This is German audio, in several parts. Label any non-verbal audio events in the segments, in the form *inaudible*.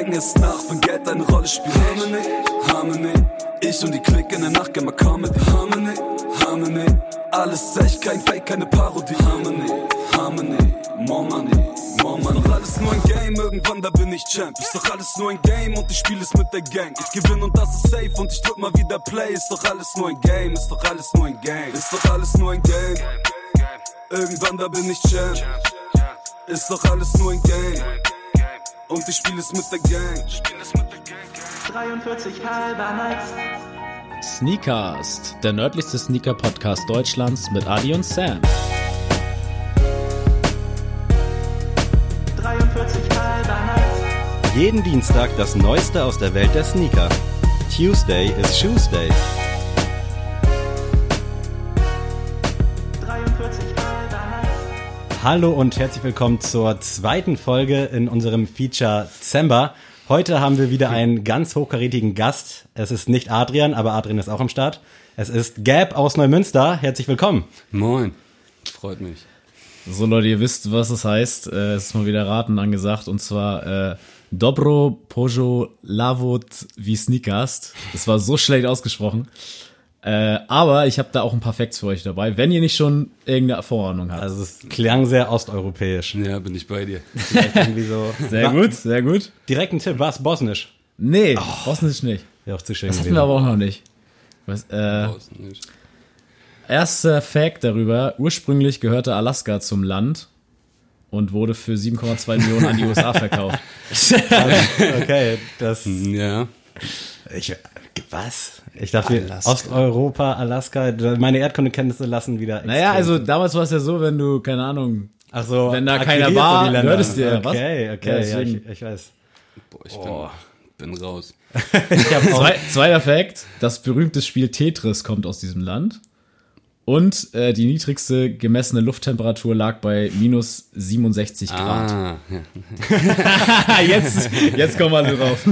denken es nach, wenn Geld eine Rolle spielt. Harmony, Harmony, ich und die Clique in der Nacht, immer Comedy. Harmony, Harmony, alles echt, kein Fake, keine Parodie. Harmony, Harmony, more money. Ist doch alles nur ein Game, irgendwann da bin ich Champ. Ist doch alles nur ein Game und ich spiel es mit der Gang. Ich gewinn und das ist safe und ich drück mal wieder Play. Ist doch alles nur ein Game, ist doch alles nur ein Game. Ist doch alles nur ein Game. Irgendwann da bin ich Champ. Ist doch alles nur ein Game. Und ich spiel es mit der Gang. 43 halber Nights. Sneakast, der nördlichste Sneaker-Podcast Deutschlands mit Adi und Sam. 43 halber Nights. Jeden Dienstag das Neueste aus der Welt der Sneaker. Tuesday is Shoesday. 43 Hallo und herzlich willkommen zur zweiten Folge in unserem Feature Zember. Heute haben wir wieder einen ganz hochkarätigen Gast. Es ist nicht Adrian, aber Adrian ist auch am Start. Es ist Gab aus Neumünster. Herzlich willkommen. Moin. Freut mich. So Leute, ihr wisst, was es heißt. Äh, Es ist mal wieder Raten angesagt und zwar äh, Dobro Pojo Lavot wie Sneakast. Das war so schlecht ausgesprochen. Äh, aber ich habe da auch ein paar Facts für euch dabei, wenn ihr nicht schon irgendeine Vorahnung habt. Also es klang sehr osteuropäisch. Ja, bin ich bei dir. *laughs* So. Sehr gut, sehr gut. Direkt ein Tipp, was? Bosnisch. Nee, Bosnisch nicht. Ja, auch zu schön Das hatten wir aber auch noch nicht. Was, äh, nicht. Erster Fact darüber, ursprünglich gehörte Alaska zum Land und wurde für 7,2 Millionen an die USA verkauft. *laughs* Okay, das. Ja. Ich, was? Ich dachte, Alaska. Osteuropa, Alaska, meine Erdkundekenntnisse lassen wieder. Naja, extrem- also damals war es ja so, wenn du, keine Ahnung, Ach so, wenn da keiner war, so die Länder. hörtest du ja, was? Okay, Ja, okay, ja, deswegen. ich, ich weiß. Boah, ich bin, bin raus. *laughs* Zwei, zweiter Fact, das berühmte Spiel Tetris kommt aus diesem Land. Und äh, die niedrigste gemessene Lufttemperatur lag bei minus 67 Grad. Ah, ja. *laughs* jetzt, jetzt kommen alle drauf.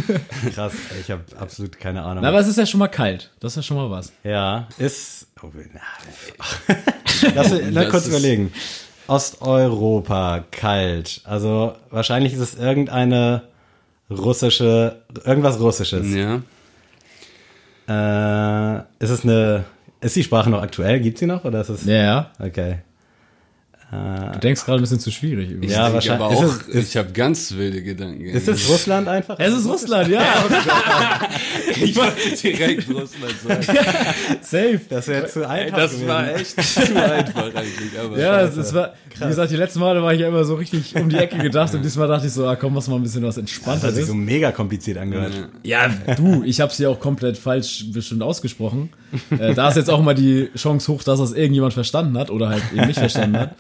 krass, ich habe absolut keine Ahnung. Na, aber es ist ja schon mal kalt. Das ist ja schon mal was. ja, ist. Oh, lass, *laughs* Das kurz überlegen. Osteuropa, kalt. Also wahrscheinlich ist es irgendeine russische, irgendwas Russisches. ja. Äh, ist es eine. Ist die Sprache noch aktuell? Gibt sie noch? Oder ist es. Ja. Okay. Du denkst gerade ein bisschen zu schwierig. Irgendwie. Ich Ja, wahrscheinlich- aber auch, es- ist- ich habe ganz wilde Gedanken. Ist es Russland einfach? Es ist Russland, ja. *laughs* Ich wollte direkt Russland sagen. *laughs* Safe. Das wäre zu einfach. Das gewesen. war echt zu einfach eigentlich. Aber Ja, es, es war, wie gesagt, die letzten Male war ich ja immer so richtig um die Ecke gedacht und diesmal dachte ich so, ah, komm, mach mal ein bisschen was Das hat sich so mega kompliziert angehört. Ja, du, ich habe sie auch komplett falsch bestimmt ausgesprochen. Äh, da ist jetzt auch mal die Chance hoch, dass das irgendjemand verstanden hat oder halt eben nicht verstanden hat.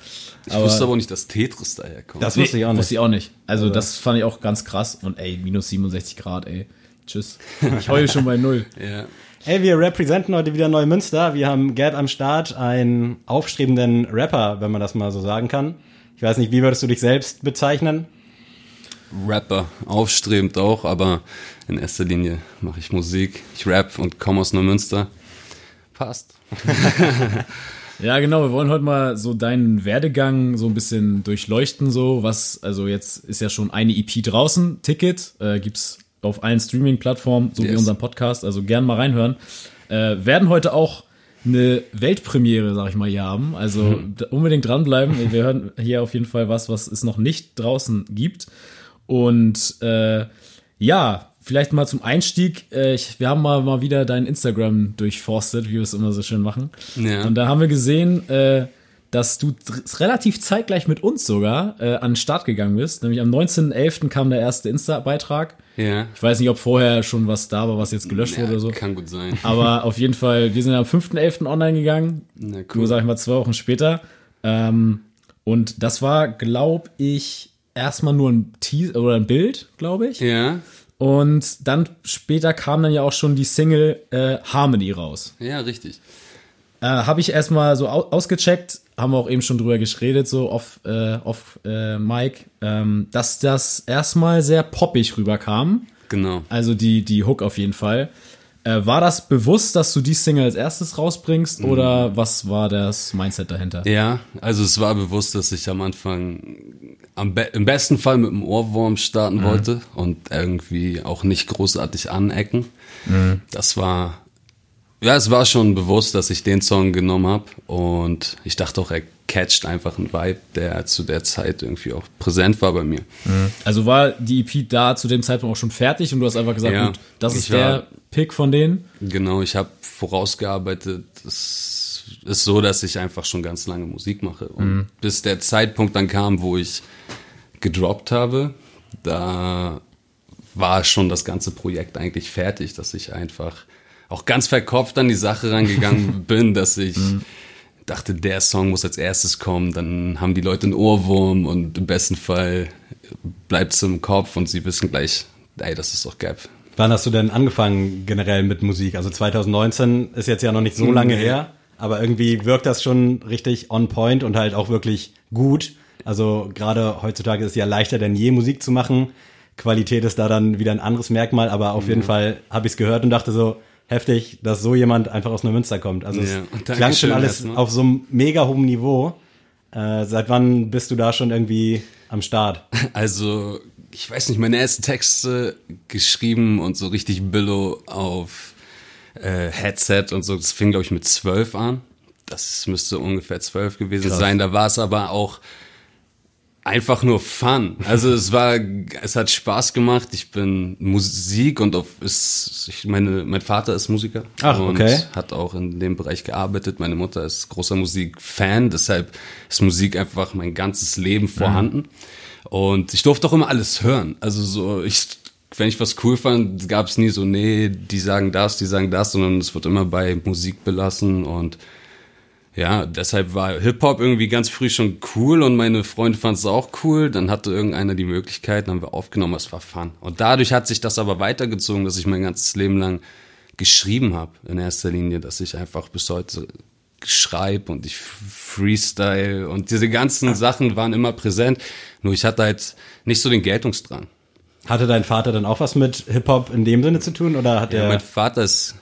Ich wusste aber auch nicht, dass Tetris daherkommt. Das wusste ich auch nicht. Wusste ich auch nicht. Also das fand ich auch ganz krass. Und ey, minus 67 Grad, ey. Tschüss. Ich heule schon bei null. *laughs* ja. Hey, wir representen heute wieder Neumünster. Wir haben Gerd am Start, einen aufstrebenden Rapper, wenn man das mal so sagen kann. Ich weiß nicht, wie würdest du dich selbst bezeichnen? Rapper, aufstrebend auch, aber in erster Linie mache ich Musik. Ich rap und komme aus Neumünster. Passt. *laughs* *laughs* Ja, genau. Wir wollen heute mal so deinen Werdegang so ein bisschen durchleuchten, so was, also jetzt ist ja schon eine EP draußen, Ticket, äh, gibt's auf allen Streaming-Plattformen, so wie Yes. unseren Podcast, also gern mal reinhören. Äh, werden heute auch eine Weltpremiere, sag ich mal, hier haben. Also d- unbedingt dranbleiben. Wir *laughs* hören hier auf jeden Fall was, was es noch nicht draußen gibt. Und äh, ja, vielleicht mal zum Einstieg. Äh, ich, wir haben mal, mal wieder dein Instagram durchforstet, wie wir es immer so schön machen. Ja. Und da haben wir gesehen, äh, dass du relativ zeitgleich mit uns sogar äh, an den Start gegangen bist. Nämlich am 19.11. kam der erste Insta-Beitrag. Ja. Ich weiß nicht, ob vorher schon was da war, was jetzt gelöscht ja wurde oder so. Kann gut sein. Aber *laughs* auf jeden Fall, wir sind am 5.11. online gegangen. Na, Nur, sag ich mal, zwei Wochen später. Ähm, und das war, glaube ich, erstmal nur ein Teaser oder ein Bild, glaube ich. Ja. Und dann später kam dann ja auch schon die Single äh, Harmony raus. Ja, richtig. Äh, Habe ich erstmal so au ausgecheckt, haben wir auch eben schon drüber geschredet, so off, äh, äh, Mike, ähm, dass das erstmal sehr poppig rüberkam. Genau. Also die, die Hook auf jeden Fall. Äh, war das bewusst, dass du die Single als erstes rausbringst Mhm. oder was war das Mindset dahinter? Ja, also es war bewusst, dass ich am Anfang be im besten Fall mit einem Ohrwurm starten wollte und irgendwie auch nicht großartig anecken. Das war, ja, es war schon bewusst, dass ich den Song genommen habe und ich dachte auch, er catcht einfach einen Vibe, der zu der Zeit irgendwie auch präsent war bei mir. Also war die EP da zu dem Zeitpunkt auch schon fertig und du hast einfach gesagt, Ja, gut, das ist der Pick von denen. Genau, ich habe vorausgearbeitet. Es ist so, dass ich einfach schon ganz lange Musik mache. Und bis der Zeitpunkt dann kam, wo ich gedroppt habe, da war schon das ganze Projekt eigentlich fertig, dass ich einfach auch ganz verkopft an die Sache rangegangen *laughs* bin, dass ich dachte, der Song muss als erstes kommen, dann haben die Leute einen Ohrwurm und im besten Fall bleibt es im Kopf und sie wissen gleich, ey, das ist doch Gap. Wann hast du denn angefangen generell mit Musik? Also 2019 ist jetzt ja noch nicht so lange Nee. her, aber irgendwie wirkt das schon richtig on point und halt auch wirklich gut. Also gerade heutzutage ist es ja leichter denn je Musik zu machen. Qualität ist da dann wieder ein anderes Merkmal, aber auf jeden Fall habe ich es gehört und dachte so, heftig, dass so jemand einfach aus Neumünster kommt. Also Ja, es klang schon alles erstmal. auf so einem mega hohen Niveau. Äh, seit wann bist du da schon irgendwie am Start? Also, ich weiß nicht, meine ersten Texte geschrieben und so richtig Billo auf äh, Headset und so, das fing, glaube ich, mit zwölf an. Das müsste ungefähr zwölf gewesen sein. Da war es aber auch einfach nur Fun. Also es war, es hat Spaß gemacht. Ich bin Musik und auf ist, ich meine, mein Vater ist Musiker Ach, und okay. hat auch in dem Bereich gearbeitet. Meine Mutter ist großer Musikfan, deshalb ist Musik einfach mein ganzes Leben vorhanden. Und ich durfte auch immer alles hören. Also so, ich, wenn ich was cool fand, gab es nie so, nee, die sagen das, die sagen das, sondern es wird immer bei Musik belassen und ja, deshalb war Hip-Hop irgendwie ganz früh schon cool und meine Freunde fanden es auch cool. Dann hatte irgendeiner die Möglichkeit, dann haben wir aufgenommen, es war fun. Und dadurch hat sich das aber weitergezogen, dass ich mein ganzes Leben lang geschrieben habe, in erster Linie, dass ich einfach bis heute schreibe und ich freestyle und diese ganzen Sachen waren immer präsent. Nur ich hatte halt nicht so den Geltungsdrang. Hatte dein Vater dann auch was mit Hip-Hop in dem Sinne zu tun oder hat Ja, er... mein Vater ist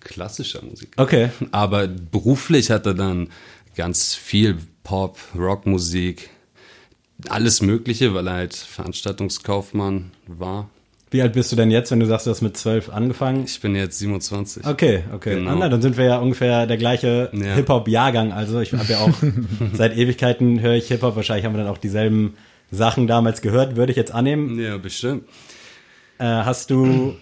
klassischer Musiker. Okay. Aber beruflich hat er dann ganz viel Pop, Rockmusik, alles Mögliche, weil er halt Veranstaltungskaufmann war. Wie alt bist du denn jetzt, wenn du sagst, du hast mit zwölf angefangen? Ich bin jetzt 27. Okay, okay. Genau. Ah, na, dann sind wir ja ungefähr der gleiche Ja. Hip-Hop-Jahrgang. Also ich habe ja auch *laughs* seit Ewigkeiten höre ich Hip-Hop. Wahrscheinlich haben wir dann auch dieselben Sachen damals gehört, würde ich jetzt annehmen. Ja, bestimmt. Äh, hast du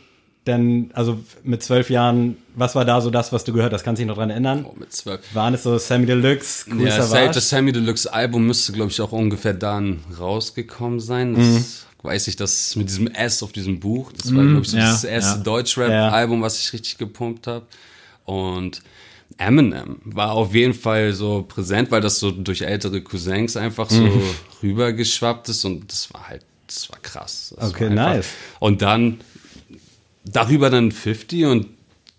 denn, also mit zwölf Jahren, was war da so das, was du gehört hast? Kannst du dich noch dran erinnern? Oh, mit zwölf. Waren es so Sammy Deluxe, Cool Ja, Savage? das Sammy Deluxe Album müsste, glaube ich, auch ungefähr dann rausgekommen sein. Das Mhm. weiß ich, das mit diesem S auf diesem Buch. Das war, glaube ich, so ja, das erste ja. Deutschrap-Album, was ich richtig gepumpt habe. Und Eminem war auf jeden Fall so präsent, weil das so durch ältere Cousins einfach so Mhm. rübergeschwappt ist und das war halt, das war krass. Das Okay, war nice. Und dann darüber dann 50 und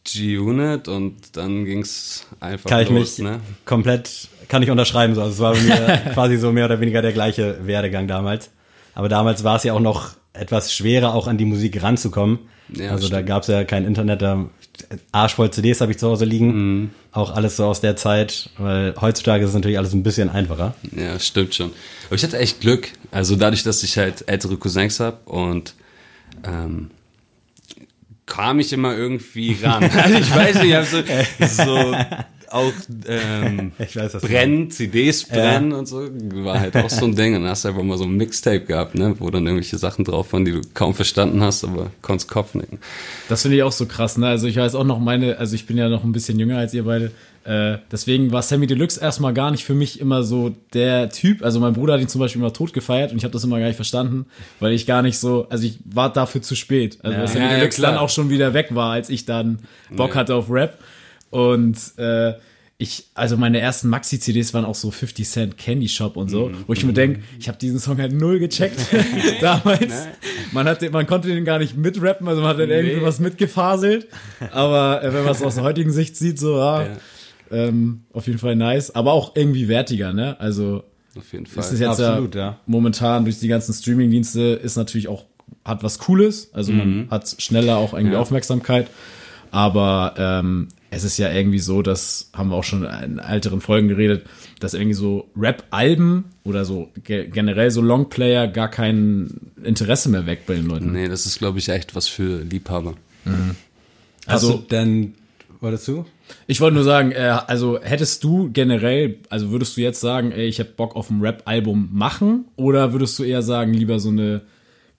G-Unit und dann ging's einfach kann ich los, mich ne? komplett, kann ich unterschreiben. So. Also es war mir *laughs* quasi so mehr oder weniger der gleiche Werdegang damals. Aber damals war es ja auch noch etwas schwerer, auch an die Musik ranzukommen. Ja, also da stimmt. gab es ja kein Internet, da arschvoll CDs habe ich zu Hause liegen. Mhm. Auch alles so aus der Zeit, weil heutzutage ist es natürlich alles ein bisschen einfacher. Ja, stimmt schon. Aber ich hatte echt Glück. Also dadurch, dass ich halt ältere Cousins hab und ähm, kam ich immer irgendwie ran. Also *laughs* ich weiß nicht, ich hab so, so auch ähm, *laughs* Ich weiß, brennen, CDs brennen und so, war halt auch so ein Ding. Und dann hast du einfach mal so ein Mixtape gehabt, ne, wo dann irgendwelche Sachen drauf waren, die du kaum verstanden hast, aber konntest Kopf nicken. Das finde ich auch so krass, ne? Also ich weiß auch noch meine, also ich bin ja noch ein bisschen jünger als ihr beide. Äh, deswegen war Sammy Deluxe erstmal gar nicht für mich immer so der Typ. Also mein Bruder hat ihn zum Beispiel immer tot gefeiert und ich habe das immer gar nicht verstanden, weil ich gar nicht so, also ich war dafür zu spät. Also weil Sammy Ja, ja, Deluxe klar. dann auch schon wieder weg war, als ich dann Bock hatte auf Rap. Und äh, ich, also meine ersten Maxi-CDs waren auch so 50 Cent Candy Shop und so, wo ich mir denke, ich habe diesen Song halt null gecheckt *laughs* *laughs* damals. Man, hatte, man konnte den gar nicht mitrappen, also man hat dann irgendwie was mitgefaselt. Aber äh, wenn man es aus der heutigen Sicht sieht, so, ja, Ja. ähm, auf jeden Fall nice. Aber auch irgendwie wertiger, ne? Also Auf jeden Fall. ist es jetzt Absolut, ja, ja. momentan durch die ganzen Streaming-Dienste ist natürlich auch, hat was Cooles. Also man hat schneller auch irgendwie Ja. Aufmerksamkeit. Aber ähm, es ist ja irgendwie so, das haben wir auch schon in älteren Folgen geredet, dass irgendwie so Rap-Alben oder so ge generell so Longplayer gar kein Interesse mehr weg bei den Leuten. Nee, das ist, glaube ich, echt was für Liebhaber. Also Also denn wolltest du? ich wollte nur sagen, äh, also hättest du generell, also würdest du jetzt sagen, ey, ich hab Bock auf ein Rap-Album machen oder würdest du eher sagen, lieber so eine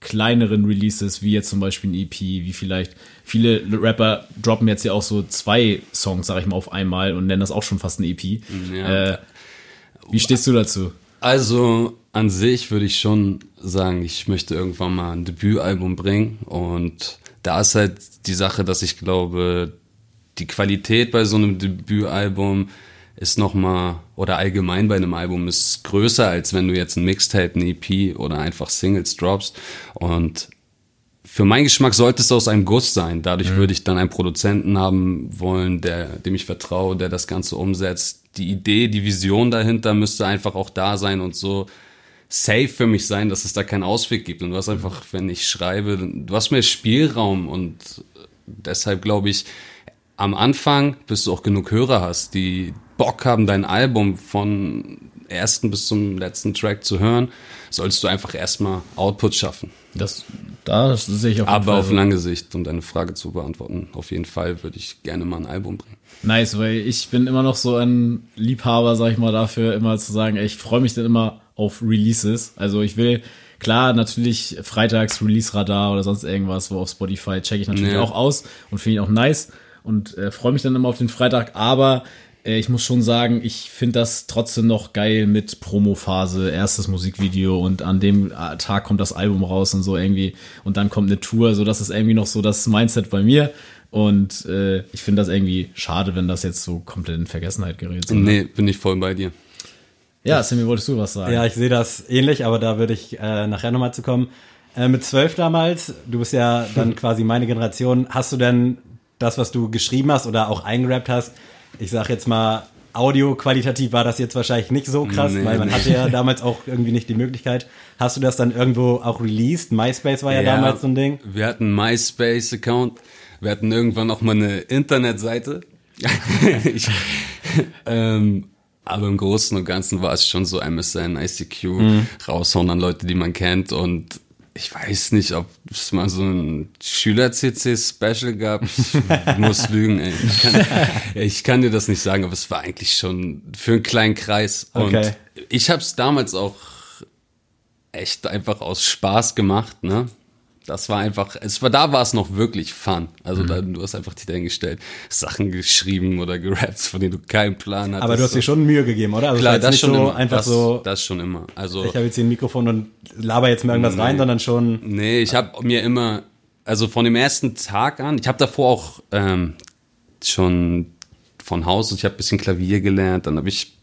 kleineren Releases, wie jetzt zum Beispiel ein EP, wie vielleicht viele Rapper droppen jetzt ja auch so zwei Songs, sag ich mal, auf einmal und nennen das auch schon fast ein EP. Ja. Äh, wie stehst du dazu? Also an sich würde ich schon sagen, ich möchte irgendwann mal ein Debütalbum bringen und da ist halt die Sache, dass ich glaube, die Qualität bei so einem Debütalbum ist nochmal, oder allgemein bei einem Album ist größer, als wenn du jetzt ein Mixtape, ein EP oder einfach Singles droppst und für meinen Geschmack sollte es aus einem Guss sein. Dadurch würde ich dann einen Produzenten haben wollen, der, dem ich vertraue, der das Ganze umsetzt. Die Idee, die Vision dahinter müsste einfach auch da sein und so safe für mich sein, dass es da keinen Ausweg gibt. Und du hast einfach, wenn ich schreibe, du hast mehr Spielraum und deshalb glaube ich, am Anfang, bis du auch genug Hörer hast, die Bock haben, dein Album von ersten bis zum letzten Track zu hören, sollst du einfach erstmal Output schaffen. Das, da sehe ich auf jeden Aber Fall auf so. lange Sicht, um deine Frage zu beantworten, auf jeden Fall würde ich gerne mal ein Album bringen. Nice, weil ich bin immer noch so ein Liebhaber, sag ich mal, dafür immer zu sagen, ey, ich freue mich dann immer auf Releases. Also ich will, klar, natürlich freitags Release-Radar oder sonst irgendwas, wo auf Spotify checke ich natürlich Ja. auch aus und finde ich auch nice und äh, freue mich dann immer auf den Freitag, aber ich muss schon sagen, ich finde das trotzdem noch geil mit Promo-Phase, erstes Musikvideo und an dem äh, Tag kommt das Album raus und so irgendwie und dann kommt eine Tour, so das ist irgendwie noch so das Mindset bei mir und äh, ich finde das irgendwie schade, wenn das jetzt so komplett in Vergessenheit gerät. So, ne? Nee, bin ich voll bei dir. Ja, Sammy, wolltest du was sagen? Ja, ich sehe das ähnlich, aber da würde ich äh, nachher nochmal zu kommen. Äh, mit zwölf damals, du bist ja dann *laughs* quasi meine Generation, hast du denn das, was du geschrieben hast oder auch eingerappt hast, ich sag jetzt mal, Audio qualitativ war das jetzt wahrscheinlich nicht so krass, Nee, weil man nee. hatte ja damals auch irgendwie nicht die Möglichkeit. Hast du das dann irgendwo auch released? MySpace war ja, damals so ein Ding. Wir hatten MySpace-Account. Wir hatten irgendwann auch mal eine Internetseite. *laughs* ich, ähm, aber im Großen und Ganzen war es schon so MSN, ICQ, Mhm. raushauen an Leute, die man kennt. Und ich weiß nicht, ob es mal so ein Schüler-CC-Special gab. Ich *laughs* muss lügen, ey. Ich kann, ich kann dir das nicht sagen, aber es war eigentlich schon für einen kleinen Kreis. Und Okay. ich habe es damals auch echt einfach aus Spaß gemacht, ne? Das war einfach, es war, da war es noch wirklich fun. Also da, du hast einfach dich dahingestellt, Sachen geschrieben oder gerappt, von denen du keinen Plan hattest. Aber du hast dir schon Mühe gegeben, oder? Also Klar, das nicht schon so immer. einfach das, so, das schon immer. Also, ich habe jetzt hier ein Mikrofon und laber jetzt mal irgendwas rein, sondern schon nee, ich habe mir immer, also von dem ersten Tag an, ich habe davor auch ähm, schon von Haus, ich habe ein bisschen Klavier gelernt, dann habe ich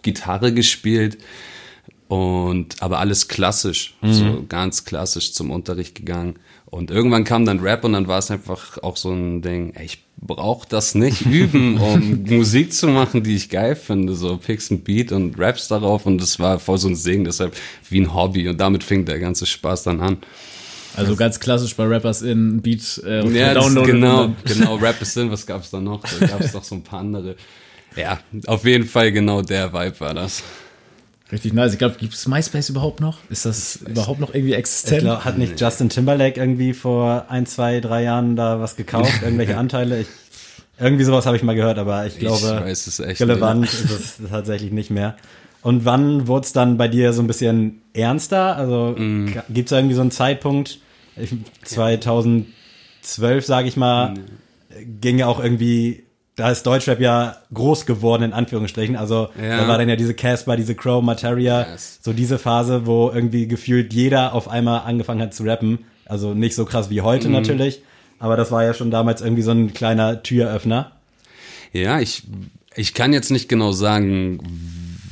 Gitarre gespielt und aber alles klassisch, so ganz klassisch zum Unterricht gegangen. Und irgendwann kam dann Rap und dann war es einfach auch so ein Ding, ey, ich brauche das nicht *laughs* üben, um Musik zu machen, die ich geil finde. So pickst ein Beat und raps darauf und das war voll so ein Singen, deshalb wie ein Hobby und damit fing der ganze Spaß dann an. Also ganz klassisch bei Rappers in Beat äh, und Ja, das, downloaden genau, genau, Rap *laughs* ist Sinn, was gab's da noch? Da gab's noch so ein paar andere. Ja, auf jeden Fall genau der Vibe war das. Richtig nice. Ich glaube, gibt es MySpace überhaupt noch? Ist das überhaupt noch irgendwie Ich existent? glaub, hat nicht Justin Timberlake irgendwie vor ein, zwei, drei Jahren da was gekauft, *laughs* irgendwelche Anteile? Ich, irgendwie sowas habe ich mal gehört, aber ich glaube, weiß es echt relevant ist es tatsächlich nicht mehr. Und wann wurde es dann bei dir so ein bisschen ernster? Also Mm. gibt es irgendwie so einen Zeitpunkt? Ich, 2012, sage ich mal, ging ja auch irgendwie, da ist Deutschrap ja groß geworden, in Anführungsstrichen. Also Ja. da war dann ja diese Casper, diese Crow, Materia, Yes. so diese Phase, wo irgendwie gefühlt jeder auf einmal angefangen hat zu rappen. Also nicht so krass wie heute natürlich, aber das war ja schon damals irgendwie so ein kleiner Türöffner. Ja, ich, ich kann jetzt nicht genau sagen,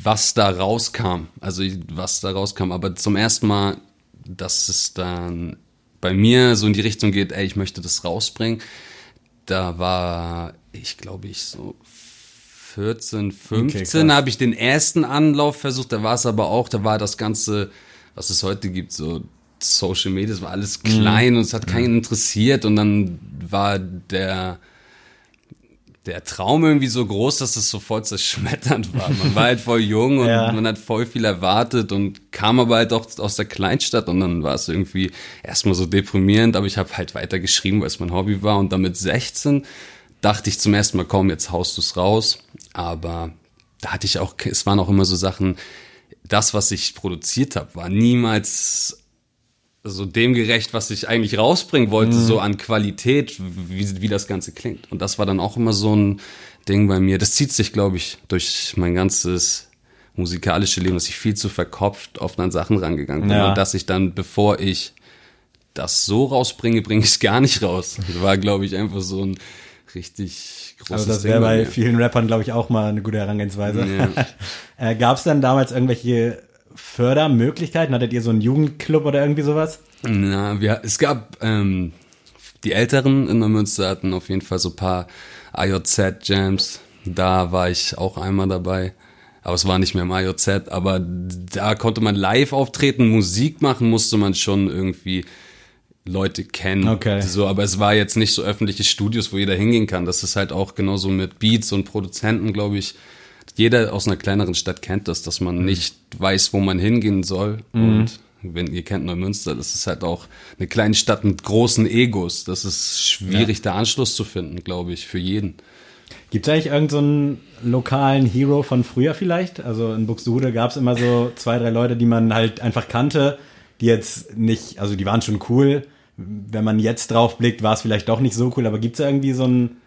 was da rauskam. Also was da rauskam, aber zum ersten Mal, dass es dann bei mir so in die Richtung geht, ey, ich möchte das rausbringen. Da war ich, glaube ich, so 14, 15 krass. habe ich den ersten Anlauf versucht. Da war es aber auch, da war das Ganze, was es heute gibt, so Social Media, das war alles klein und es hat keinen interessiert. Und dann war der der Traum irgendwie so groß, dass es sofort zerschmetternd war. Man war halt voll jung und *laughs* Ja. man hat voll viel erwartet und kam aber halt auch aus der Kleinstadt und dann war es irgendwie erstmal so deprimierend, aber ich habe halt weiter geschrieben, weil es mein Hobby war und dann mit 16 dachte ich zum ersten Mal, komm, jetzt haust du's raus, aber da hatte ich auch, es waren auch immer so Sachen, das, was ich produziert habe, war niemals so dem gerecht, was ich eigentlich rausbringen wollte, so an Qualität, wie, wie das Ganze klingt. Und das war dann auch immer so ein Ding bei mir. Das zieht sich, glaube ich, durch mein ganzes musikalische Leben, dass ich viel zu verkopft oft an Sachen rangegangen bin. Ja. Und dass ich dann, bevor ich das so rausbringe, bringe ich es gar nicht raus. Das war, glaube ich, einfach so ein richtig großes Also das wäre bei bei mir. vielen Rappern, glaube ich, auch mal eine gute Herangehensweise. Ja. *laughs* äh, Gab es dann damals irgendwelche Fördermöglichkeiten? Hattet ihr so einen Jugendclub oder irgendwie sowas? Na, wir, es gab ähm, die Älteren in Neumünster hatten auf jeden Fall so ein paar AJZ-Jams. Da war ich auch einmal dabei. Aber es war nicht mehr im AJZ. Aber da konnte man live auftreten, Musik machen, musste man schon irgendwie Leute kennen. Okay. So, aber es war jetzt nicht so öffentliche Studios, wo jeder hingehen kann. Das ist halt auch genauso mit Beats und Produzenten, glaube ich. Jeder aus einer kleineren Stadt kennt das, dass man nicht weiß, wo man hingehen soll. Und wenn ihr kennt Neumünster, das ist halt auch eine kleine Stadt mit großen Egos. Das ist schwierig, da Anschluss zu finden, glaube ich, für jeden. Gibt es eigentlich irgendeinen so lokalen Hero von früher vielleicht? Also in Buxtehude gab es immer so zwei, drei Leute, die man halt einfach kannte, die jetzt nicht, also die waren schon cool. Wenn man jetzt drauf blickt, war es vielleicht doch nicht so cool, aber gibt es irgendwie so einen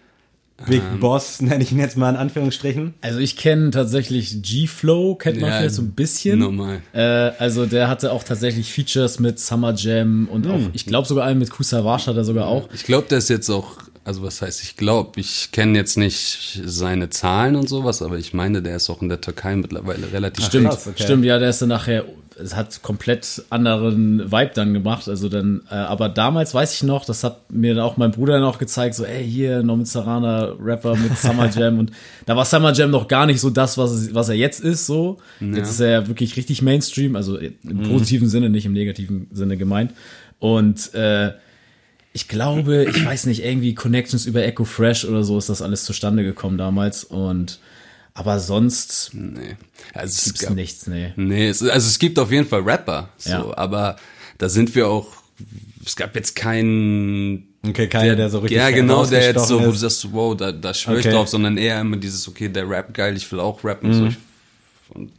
Big Ähm. Boss, *laughs* nenne ich ihn jetzt mal in Anführungsstrichen? Also ich kenne tatsächlich G-Flow, kennt man Ja, vielleicht so ein bisschen. normal. Äh, also der hatte auch tatsächlich Features mit Summer Jam und auch, ich glaube sogar einen mit Kusavage hat er sogar auch. Ich glaube, der ist jetzt auch, also was heißt ich glaube, ich kenne jetzt nicht seine Zahlen und sowas, aber ich meine, der ist auch in der Türkei mittlerweile relativ Stimmt, krass, okay. stimmt, ja, der ist dann nachher, es hat komplett anderen Vibe dann gemacht, also dann, äh, aber damals weiß ich noch, das hat mir dann auch mein Bruder auch gezeigt, so, ey, hier, Nomizarana, Rapper mit *laughs* Summer Jam. Und da war Summer Jam noch gar nicht so das, was, es- was er jetzt ist, so. Jetzt ist er ja wirklich richtig Mainstream, also im positiven Sinne, nicht im negativen Sinne gemeint. Und, äh, ich glaube, ich weiß nicht, irgendwie Connections über Echo Fresh oder so ist das alles zustande gekommen damals. Und aber sonst Nee. Also es gibt's gab, nichts, nee. Nee, es, also es gibt auf jeden Fall Rapper, so, Ja. aber da sind wir auch, es gab jetzt keinen Okay, keiner, der so richtig Ja, genau, der jetzt so, wo du sagst, wow, da, da schwöre ich Okay. drauf, sondern eher immer dieses, okay, der Rap geil, ich will auch rappen, so, ich, und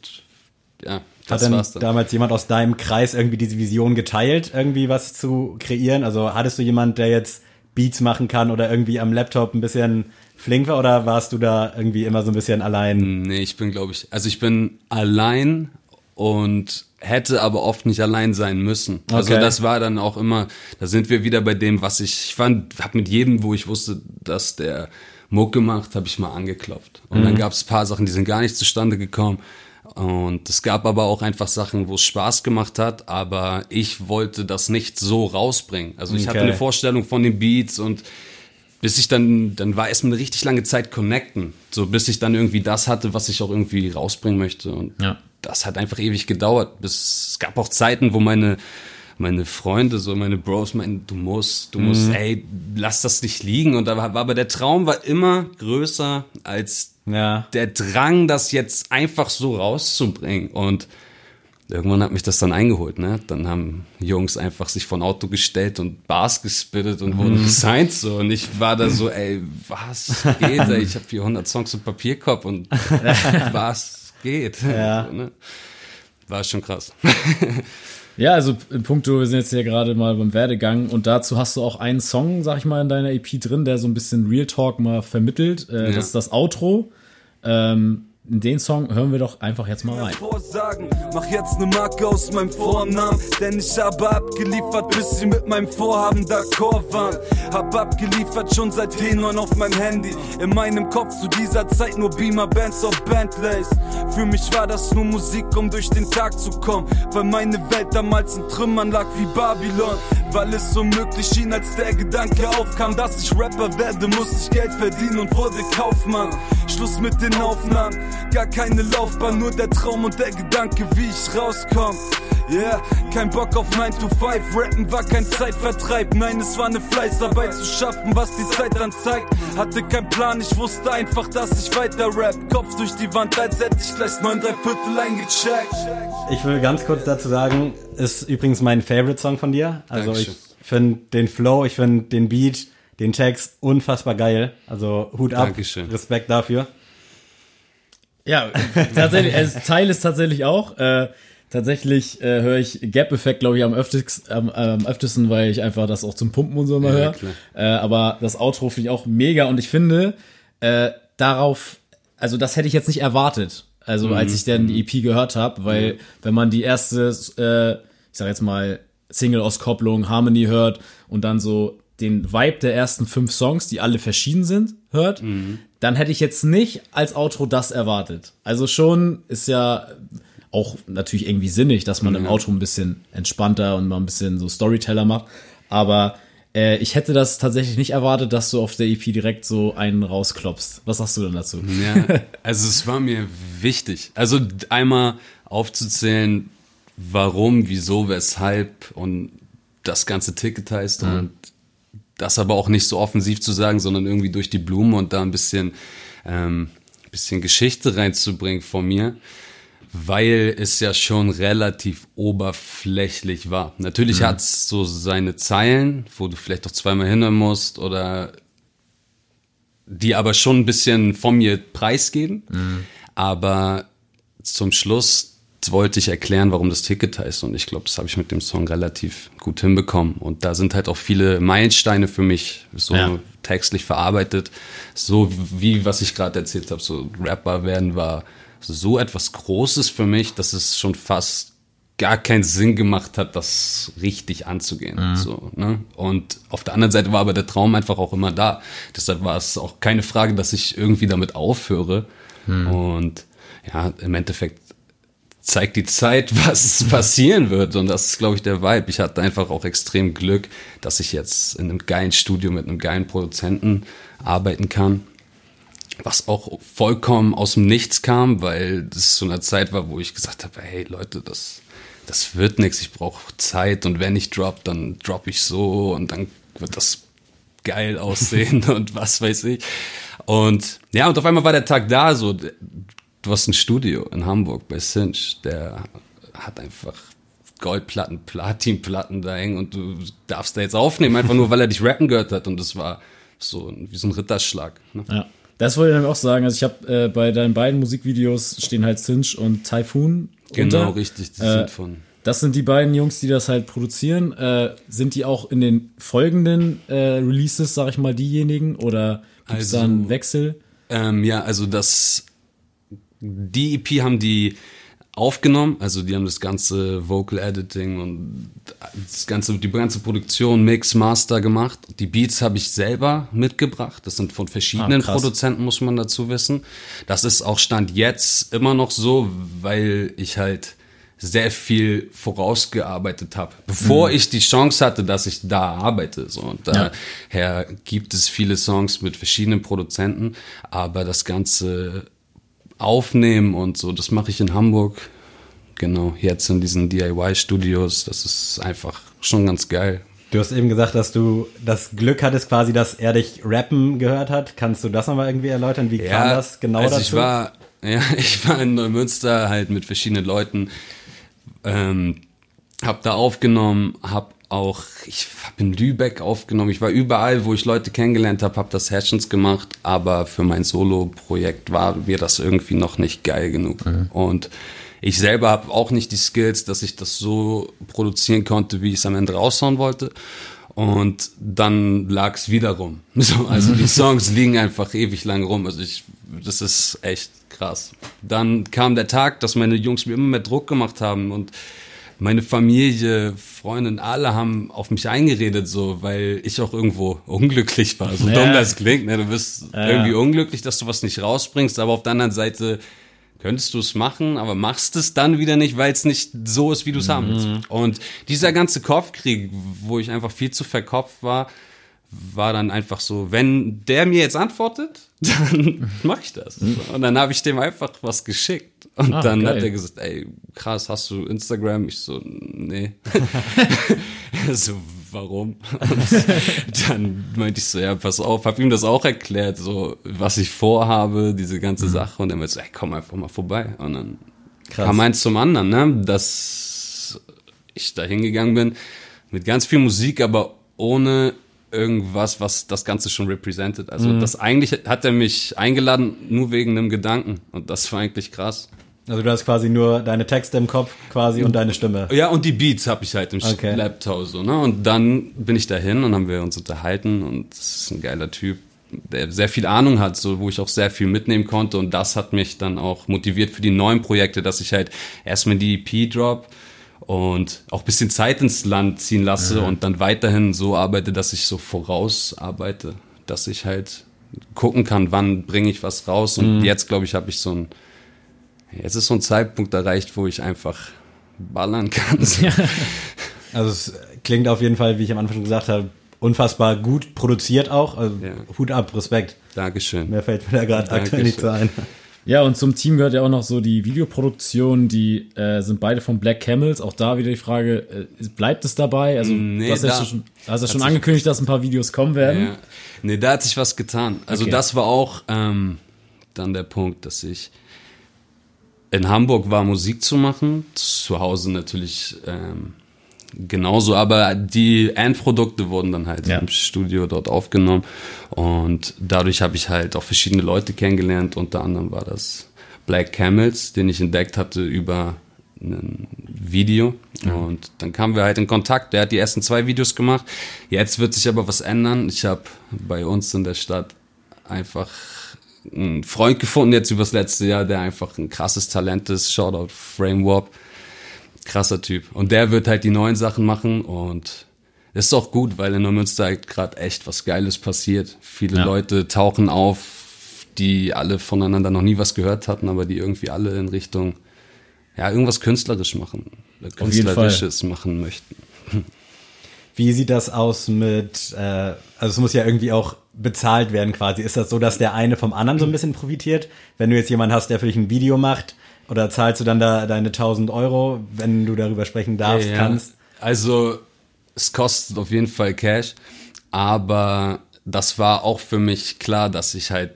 ja, das Hat war's dann. damals jemand aus deinem Kreis irgendwie diese Vision geteilt, irgendwie was zu kreieren? Also hattest du jemand, der jetzt Beats machen kann oder irgendwie am Laptop ein bisschen flink war oder warst du da irgendwie immer so ein bisschen allein? Nee, ich bin, glaube ich, also ich bin allein und hätte aber oft nicht allein sein müssen. Also Okay. das war dann auch immer, da sind wir wieder bei dem, was ich, ich fand, hab mit jedem, wo ich wusste, dass der Mucke macht, habe ich mal angeklopft. Und dann gab es paar Sachen, die sind gar nicht zustande gekommen. Und es gab aber auch einfach Sachen, wo es Spaß gemacht hat, aber ich wollte das nicht so rausbringen. Also ich hatte Okay. eine Vorstellung von den Beats und bis ich dann, dann war erstmal eine richtig lange Zeit connecten. So bis ich dann irgendwie das hatte, was ich auch irgendwie rausbringen möchte. Und Ja. das hat einfach ewig gedauert. Bis, es gab auch Zeiten, wo meine, meine Freunde, so meine Bros meinten, du musst, du musst, Mhm. ey, lass das nicht liegen. Und da war, aber der Traum war immer größer als Ja. der Drang, das jetzt einfach so rauszubringen. Und irgendwann hat mich das dann eingeholt, ne? Dann haben Jungs einfach sich von Auto gestellt und Bars gespittet und wurden gesigned so. Und ich war da so, ey, was geht? Ey? Ich habe 400 Songs im Papierkorb und *laughs* was geht? Ja. *laughs* So, ne? War schon krass. *laughs* Ja, also im Punkto, wir sind jetzt hier gerade mal beim Werdegang und dazu hast du auch einen Song, sag ich mal, in deiner EP drin, der so ein bisschen Real Talk mal vermittelt. Äh, Ja. Das ist das Outro. Ähm, in den Song hören wir doch einfach jetzt mal rein. Vorsagen. Mach jetzt ne Marke aus meinem Vornamen, denn ich habe abgeliefert, bis sie mit meinem Vorhaben d'accord waren. Hab abgeliefert schon seit T9 auf meinem Handy. In meinem Kopf zu dieser Zeit nur Beamer Bands auf Bentleys. Für mich war das nur Musik, um durch den Tag zu kommen, weil meine Welt damals in Trümmern lag wie Babylon. Weil es unmöglich schien, als der Gedanke aufkam, dass ich Rapper werde, musste ich Geld verdienen und wurde Kaufmann. Schluss mit den Aufnahmen, gar keine Laufbahn, nur der Traum und der Gedanke, wie ich rauskomm. Yeah, kein Bock auf 9 to 5. Rappen war kein Zeitvertreib. Nein, es war eine Fleißarbeit zu schaffen, was die Zeit dann zeigt. Hatte keinen Plan, ich wusste einfach, dass ich weiter rap. Kopf durch die Wand, als hätte ich gleich 9 3 Viertel eingecheckt. Ich will ganz kurz dazu sagen, ist übrigens mein Favorite Song von dir. Also Dankeschön. ich finde den Flow, ich finde den Beat, den Text unfassbar geil. Also Hut ab, Dankeschön. Respekt dafür. Ja, tatsächlich, also Teil ist tatsächlich auch. Äh, tatsächlich äh, höre ich Gap-Effekt, glaube ich, am, öfters, am, am öftesten, weil ich einfach das auch zum Pumpen und so immer Ja, höre. Äh, aber das Outro finde ich auch mega und ich finde, äh, darauf, also das hätte ich jetzt nicht erwartet. Also Mhm. als ich dann die EP gehört habe, weil wenn man die erste, äh, ich sag jetzt mal, Single-Auskopplung, Harmony hört und dann so den Vibe der ersten fünf Songs, die alle verschieden sind, hört, dann hätte ich jetzt nicht als Outro das erwartet. Also schon ist ja auch natürlich irgendwie sinnig, dass man im Outro ein bisschen entspannter und mal ein bisschen so Storyteller macht. Aber äh, ich hätte das tatsächlich nicht erwartet, dass du auf der EP direkt so einen rausklopfst. Was sagst du denn dazu? Ja, also es war mir wichtig. Also einmal aufzuzählen, warum, wieso, weshalb und das ganze Ticket heißt und das aber auch nicht so offensiv zu sagen, sondern irgendwie durch die Blume und da ein bisschen, ähm, bisschen Geschichte reinzubringen von mir, weil es ja schon relativ oberflächlich war. Natürlich hat's so seine Zeilen, wo du vielleicht auch zweimal hinhören musst oder die aber schon ein bisschen von mir preisgeben. Aber zum Schluss wollte ich erklären, warum das Ticket heißt. Und ich glaube, das habe ich mit dem Song relativ gut hinbekommen. Und da sind halt auch viele Meilensteine für mich so Ja. textlich verarbeitet. So wie was ich gerade erzählt habe, so Rapper werden war so etwas Großes für mich, dass es schon fast gar keinen Sinn gemacht hat, das richtig anzugehen. So, ne? Und auf der anderen Seite war aber der Traum einfach auch immer da. Deshalb war es auch keine Frage, dass ich irgendwie damit aufhöre. Und ja, im Endeffekt zeigt die Zeit, *laughs* was passieren wird. Und das ist, glaube ich, der Vibe. Ich hatte einfach auch extrem Glück, dass ich jetzt in einem geilen Studio mit einem geilen Produzenten arbeiten kann. Was auch vollkommen aus dem Nichts kam, weil das so eine Zeit war, wo ich gesagt habe, hey Leute, das, das wird nichts, ich brauche Zeit und wenn ich drop, dann drop ich so und dann wird das geil aussehen *laughs* und was weiß ich. Und ja, und auf einmal war der Tag da, so, du hast ein Studio in Hamburg bei Cinch, der hat einfach Goldplatten, Platinplatten da hängen und du darfst da jetzt aufnehmen, einfach nur, weil er dich rappen gehört hat und das war so wie so ein Ritterschlag. Ne? Ja. Das wollte ich nämlich auch sagen. Also ich habe äh, bei deinen beiden Musikvideos stehen halt Cinch und Typhoon. Genau, unter. richtig, die Äh, sind von Das sind die beiden Jungs, die das halt produzieren. Äh, sind die auch in den folgenden äh, Releases, sag ich mal, diejenigen? Oder gibt es da Also- einen Wechsel? Ähm, ja, also das, die EP haben die aufgenommen, also die haben das ganze Vocal Editing und das ganze, die ganze Produktion, Mix, Master gemacht. Die Beats habe ich selber mitgebracht. Das sind von verschiedenen Ah. Produzenten, muss man dazu wissen. Das ist auch Stand jetzt immer noch so, weil ich halt sehr viel vorausgearbeitet habe, bevor ich die Chance hatte, dass ich da arbeite. So. Und daher gibt es viele Songs mit verschiedenen Produzenten, aber das ganze Aufnehmen und so, das mache ich in Hamburg. Genau, jetzt in diesen DIY-Studios. Das ist einfach schon ganz geil. Du hast eben gesagt, dass du das Glück hattest, quasi, dass er dich rappen gehört hat. Kannst du das nochmal irgendwie erläutern? Wie kam das genau also dazu? ich war, *laughs* ja, ich war in Neumünster halt mit verschiedenen Leuten, ähm, hab da aufgenommen, hab auch, ich hab in Lübeck aufgenommen, ich war überall, wo ich Leute kennengelernt habe, hab das Sessions gemacht, aber für mein Solo-Projekt war mir das irgendwie noch nicht geil genug. Und ich selber habe auch nicht die Skills, dass ich das so produzieren konnte, wie ich es am Ende raushauen wollte. Und dann lag es wieder rum. *laughs* So, also die *laughs* Songs liegen einfach ewig lang rum. Also ich, das ist echt krass. Dann kam der Tag, dass meine Jungs mir immer mehr Druck gemacht haben und meine Familie, Freundin, alle haben auf mich eingeredet, so, weil ich auch irgendwo *laughs* unglücklich war. So Ja. dumm das klingt, ne? Du bist Ja. irgendwie unglücklich, dass du was nicht rausbringst, aber auf der anderen Seite könntest du es machen, aber machst es dann wieder nicht, weil es nicht so ist, wie du es haben willst. Und dieser ganze Kopfkrieg, wo ich einfach viel zu verkopft war, war dann einfach so, wenn der mir jetzt antwortet, *laughs* dann mache ich das. Und dann habe ich dem einfach was geschickt. Und Ah, dann geil. hat er gesagt, ey, krass, hast du Instagram? Ich so, nee. *laughs* so, warum? Und dann meinte ich so, ja, pass auf, hab ihm das auch erklärt, so, was ich vorhabe, diese ganze Sache. Und er meinte so, ey, komm einfach mal vorbei. Und dann Krass. kam eins zum anderen, ne, dass ich da hingegangen bin mit ganz viel Musik, aber ohne irgendwas, was das Ganze schon represented. Also Mhm. das eigentlich hat er mich eingeladen, nur wegen einem Gedanken. Und das war eigentlich krass. Also du hast quasi nur deine Texte im Kopf quasi und deine Stimme. Ja, und die Beats habe ich halt im Okay. Laptop so, ne? Und dann bin ich dahin und haben wir uns unterhalten und das ist ein geiler Typ, der sehr viel Ahnung hat, so wo ich auch sehr viel mitnehmen konnte und das hat mich dann auch motiviert für die neuen Projekte, dass ich halt erstmal die EP drop und auch ein bisschen Zeit ins Land ziehen lasse und dann weiterhin so arbeite, dass ich so voraus arbeite, dass ich halt gucken kann, wann bringe ich was raus und jetzt glaube ich, habe ich so ein Jetzt ist so ein Zeitpunkt erreicht, wo ich einfach ballern kann. *laughs* Also es klingt auf jeden Fall, wie ich am Anfang schon gesagt habe, unfassbar gut produziert auch. Also Ja. Hut ab, Respekt. Dankeschön. Mehr fällt mir da gerade aktuell nicht so ein. Ja, und zum Team gehört ja auch noch so die Videoproduktion, die äh, sind beide von Black Camels. Auch da wieder die Frage, äh, bleibt es dabei? Also Nee, du hast ja da- schon, hast ja schon angekündigt, dass ein paar Videos kommen werden. Ja. Nee, da hat sich was getan. Also Okay. das war auch ähm, dann der Punkt, dass ich in Hamburg war, Musik zu machen. Zu Hause natürlich ähm, genauso, aber die Endprodukte wurden dann halt Ja. im Studio dort aufgenommen. Und dadurch habe ich halt auch verschiedene Leute kennengelernt. Unter anderem war das Black Camels, den ich entdeckt hatte über ein Video. Und dann kamen wir halt in Kontakt. Der hat die ersten zwei Videos gemacht. Jetzt wird sich aber was ändern. Ich habe bei uns in der Stadt einfach einen Freund gefunden jetzt übers letzte Jahr, der einfach ein krasses Talent ist. Shoutout Frame Warp. Krasser Typ. Und der wird halt die neuen Sachen machen und das ist auch gut, weil in Neumünster halt gerade echt was Geiles passiert. Viele Ja. Leute tauchen auf, die alle voneinander noch nie was gehört hatten, aber die irgendwie alle in Richtung, ja, irgendwas künstlerisch machen, Fall. künstlerisches machen möchten. Wie sieht das aus mit, äh, also es muss ja irgendwie auch bezahlt werden quasi. Ist das so, dass der eine vom anderen so ein bisschen profitiert? Wenn du jetzt jemanden hast, der für dich ein Video macht, oder zahlst du dann da deine 1000 Euro, wenn du darüber sprechen darfst, Ja, kannst? Also, es kostet auf jeden Fall Cash, aber das war auch für mich klar, dass ich halt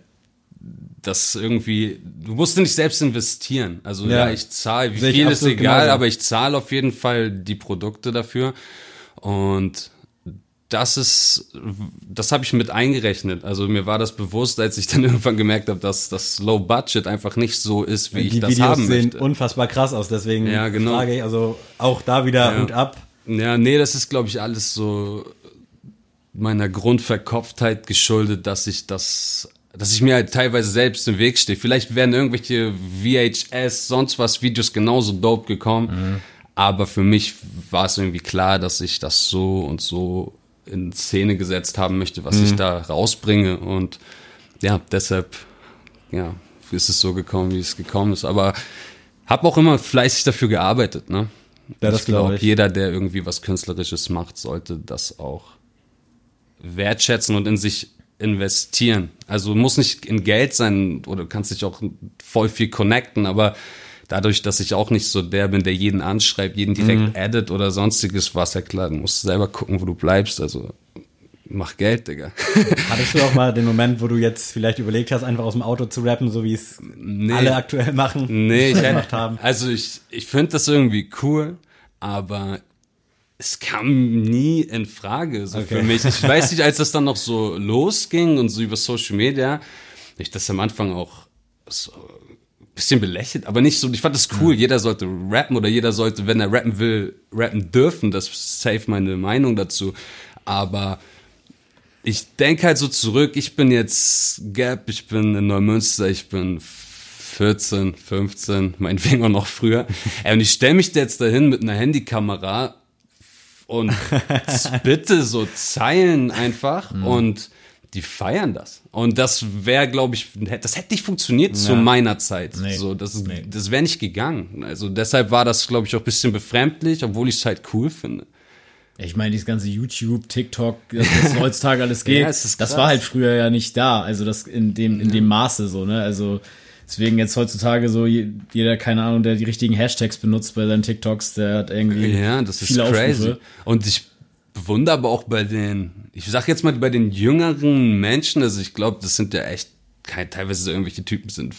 das irgendwie, du musst nicht selbst investieren. Also ja, Ja. ich zahle, wie Sehe viel ist egal, genauso. aber ich zahle auf jeden Fall die Produkte dafür und das ist, das habe ich mit eingerechnet. Also mir war das bewusst, als ich dann *laughs* irgendwann gemerkt habe, dass das Low Budget einfach nicht so ist, wie ich Die das Videos haben sehen möchte. unfassbar krass aus, deswegen Ja, genau. frage ich, also auch da wieder Ja. Hut ab. Ja, nee, das ist, glaube ich, alles so meiner Grundverkopftheit geschuldet, dass ich das, dass ich mir halt teilweise selbst im Weg stehe. Vielleicht wären irgendwelche VHS, sonst was Videos genauso dope gekommen. Aber für mich war es irgendwie klar, dass ich das so und so in Szene gesetzt haben möchte, was ich da rausbringe. Und ja, deshalb, ja, ist es so gekommen, wie es gekommen ist. Aber habe auch immer fleißig dafür gearbeitet, ne? Ja, das ich glaube, glaub ich. jeder, der irgendwie was Künstlerisches macht, sollte das auch wertschätzen und in sich investieren. Also muss nicht in Geld sein oder du kannst dich auch voll viel connecten, aber dadurch, dass ich auch nicht so der bin, der jeden anschreibt, jeden direkt Mhm. addet oder sonstiges, war es ja klar, du musst selber gucken, wo du bleibst. Also mach Geld, Digga. *laughs* Hattest du auch mal den Moment, wo du jetzt vielleicht überlegt hast, einfach aus dem Auto zu rappen, so wie es alle aktuell machen? Nee, ich gemacht haben. Also ich, ich finde das irgendwie cool, aber es kam nie in Frage so für Okay. mich. Ich *laughs* weiß nicht, als das dann noch so losging und so über Social Media, ich das am Anfang auch so bisschen belächelt, aber nicht so, ich fand das cool, jeder sollte rappen oder jeder sollte, wenn er rappen will, rappen dürfen, das ist safe meine Meinung dazu, aber ich denke halt so zurück, ich bin jetzt Gap, ich bin in Neumünster, ich bin 14, 15, meinetwegen auch noch früher. *laughs* Ey, und ich stelle mich da jetzt dahin mit einer Handykamera und *laughs* bitte so Zeilen einfach und die feiern das. Und das wäre, glaube ich, das hätte nicht funktioniert zu meiner Zeit. Nee. So, das, Nee. das wäre nicht gegangen. Also deshalb war das, glaube ich, auch ein bisschen befremdlich, obwohl ich es halt cool finde. Ich meine, dieses ganze YouTube, TikTok, das, was *laughs* heutzutage alles geht, Ja, das krass. war halt früher ja nicht da. Also das in dem, in dem Maße so, ne? Also deswegen jetzt heutzutage so je- jeder, keine Ahnung, der die richtigen Hashtags benutzt bei seinen TikToks, der hat irgendwie Ja, das ist viele crazy. Aufrufe. Und ich bewundere aber auch bei den, ich sag jetzt mal bei den jüngeren Menschen, also ich glaube, das sind ja echt, kein, teilweise so irgendwelche Typen sind